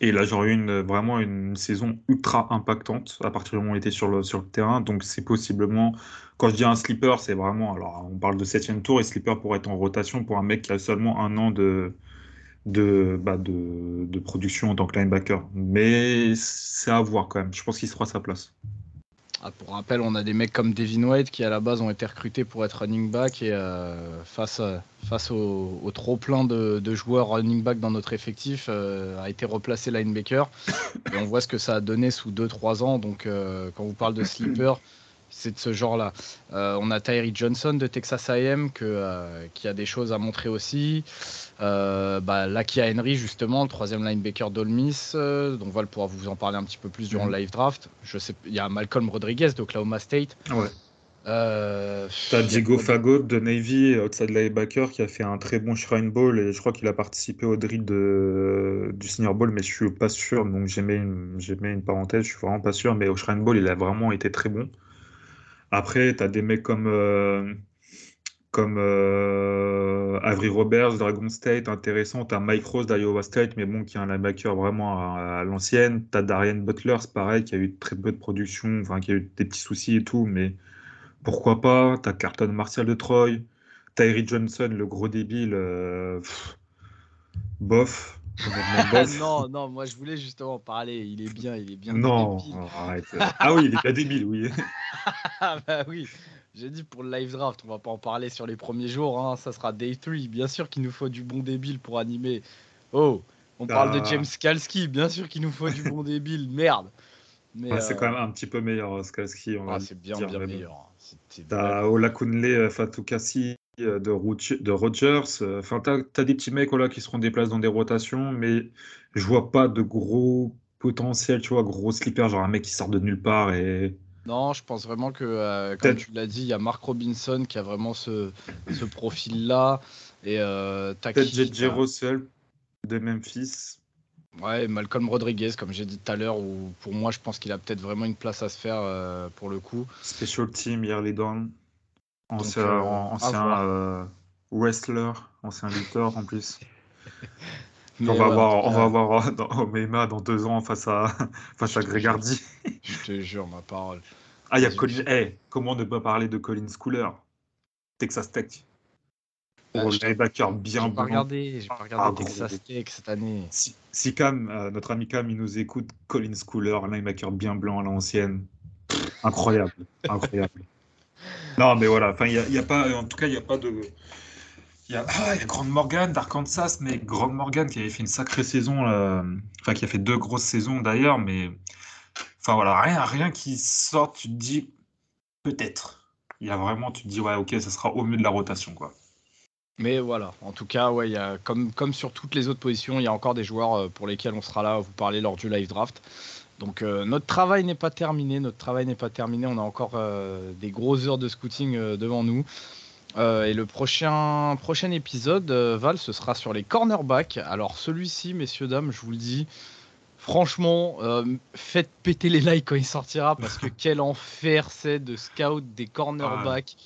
Et là, j'aurais eu une, vraiment une saison ultra impactante à partir du moment où il était sur le, sur le terrain. Donc, c'est possiblement, quand je dis un sleeper, c'est vraiment, alors on parle de septième tour et sleeper pour être en rotation pour un mec qui a seulement un an de, de, bah de, de production en tant que linebacker. Mais c'est à voir quand même. Je pense qu'il sera à sa place. Ah, pour rappel, on a des mecs comme Devin White qui à la base ont été recrutés pour être running back et euh, face, face au, trop plein de, joueurs running back dans notre effectif euh, a été replacé linebacker. Et on voit ce que ça a donné sous 2-3 ans. Donc euh, quand vous parle de sleeper, c'est de ce genre-là. Euh, on a Tyree Johnson de Texas A&M euh, qui a des choses à montrer aussi. Euh, bah, Lakia Henry, justement, le troisième linebacker d'Olmis. Euh, donc voilà, pourra vous en parler un petit peu plus durant le mhm. live draft. Je sais, il y a Malcolm Rodriguez d'Oklahoma State. Ouais. T'as Diego Fagot de Navy, outside linebacker, qui a fait un très bon Shrine Bowl et je crois qu'il a participé au drill du Senior Bowl, mais je suis pas sûr. Donc j'ai mis, une, une parenthèse, je suis vraiment pas sûr, mais au Shrine Bowl, il a vraiment été très bon. Après, tu as des mecs comme, euh, comme euh, Avery Roberts, Dragon State, intéressant. Tu as Mike Rose d'Iowa State, mais bon, qui est un linebacker vraiment à, l'ancienne. Tu as Darian Butler, c'est pareil, qui a eu très peu de production, enfin, qui a eu des petits soucis et tout, mais pourquoi pas? Tu as Carton Martial de Troy. Tyree Johnson, le gros débile, euh, bof. Non, non, moi je voulais justement parler. Il est bien, il est bien. Non, arrête. ah oui, il est pas débile, oui. ah bah oui. J'ai dit pour le live draft, on va pas en parler sur les premiers jours. Hein. Ça sera day 3. Bien sûr qu'il nous faut du bon débile pour animer. Oh, on parle de ah. James Skalski. Bien sûr qu'il nous faut du bon débile. Merde. Mais C'est quand euh, même un petit peu meilleur, Skalski. Ah, c'est bien, bien meilleur. T'as Olakunle euh, Fatukasi euh, de, de Rogers. Euh, enfin, tu as, des petits mecs voilà, qui seront déplacés dans des rotations, mais je vois pas de gros potentiel, tu vois, gros slipper, genre un mec qui sort de nulle part et. Non, je pense vraiment que, euh, comme tu l'as dit, il y a Mark Robinson qui a vraiment ce, ce profil-là. Et euh, Peut-être JJ Russell de Memphis. Ouais, Malcolm Rodriguez, comme j'ai dit tout à l'heure, où pour moi, je pense qu'il a peut-être vraiment une place à se faire pour le coup. Special team, yearly down. Ancien, euh, ancien euh, wrestler, ancien lutteur en plus. on va, voir, on va voir dans, dans deux ans face à, face à Gregardi. Je te jure, ma parole. Ah, il y a Colin. Hey, comment ne pas parler de Colin Schooler? Texas Tech. Pour le linebacker bien J'ai pas blanc. regardé, j'ai pas Ah, regardé gros. Texas Tech cette année. Si, si Cam, euh, notre ami Cam, il nous écoute, Colin Schooler, un linebacker bien blanc à l'ancienne. Incroyable, incroyable. Non, mais voilà, enfin, il y a, pas, en tout cas, il n'y a pas de. Il y a, ah, y a Grant Morgan d'Arkansas, mais Grant Morgan qui avait fait une sacrée saison, là, enfin, qui a fait deux grosses saisons d'ailleurs, mais. Enfin, voilà, rien, rien qui sort, tu te dis, peut-être. Il y a vraiment, tu te dis, ouais, ok, ça sera au milieu de la rotation, quoi. Mais voilà, en tout cas, ouais, comme, comme sur toutes les autres positions, il y a encore des joueurs euh, pour lesquels on sera là à vous parler lors du live draft. Donc euh, notre travail n'est pas terminé, notre travail n'est pas terminé, on a encore euh, des grosses heures de scouting euh, devant nous. Et le prochain, prochain épisode, Val, ce sera sur les cornerbacks. Alors celui-ci, messieurs, dames, je vous le dis, franchement, faites péter les likes quand il sortira, parce que quel enfer c'est de scout des cornerbacks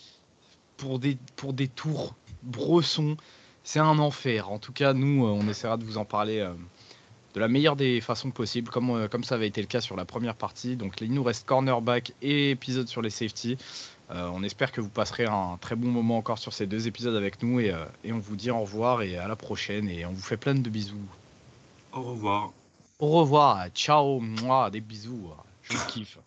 pour des, pour des tours bressons. C'est un enfer. En tout cas, nous, on essaiera de vous en parler de la meilleure des façons possibles, comme, euh, comme ça avait été le cas sur la première partie. Donc, il nous reste cornerback et épisode sur les safety. Euh, on espère que vous passerez un très bon moment encore sur ces deux épisodes avec nous et, euh, et on vous dit au revoir et à la prochaine et on vous fait plein de bisous. Au revoir. Au revoir, ciao, moi, des bisous. Je vous kiffe.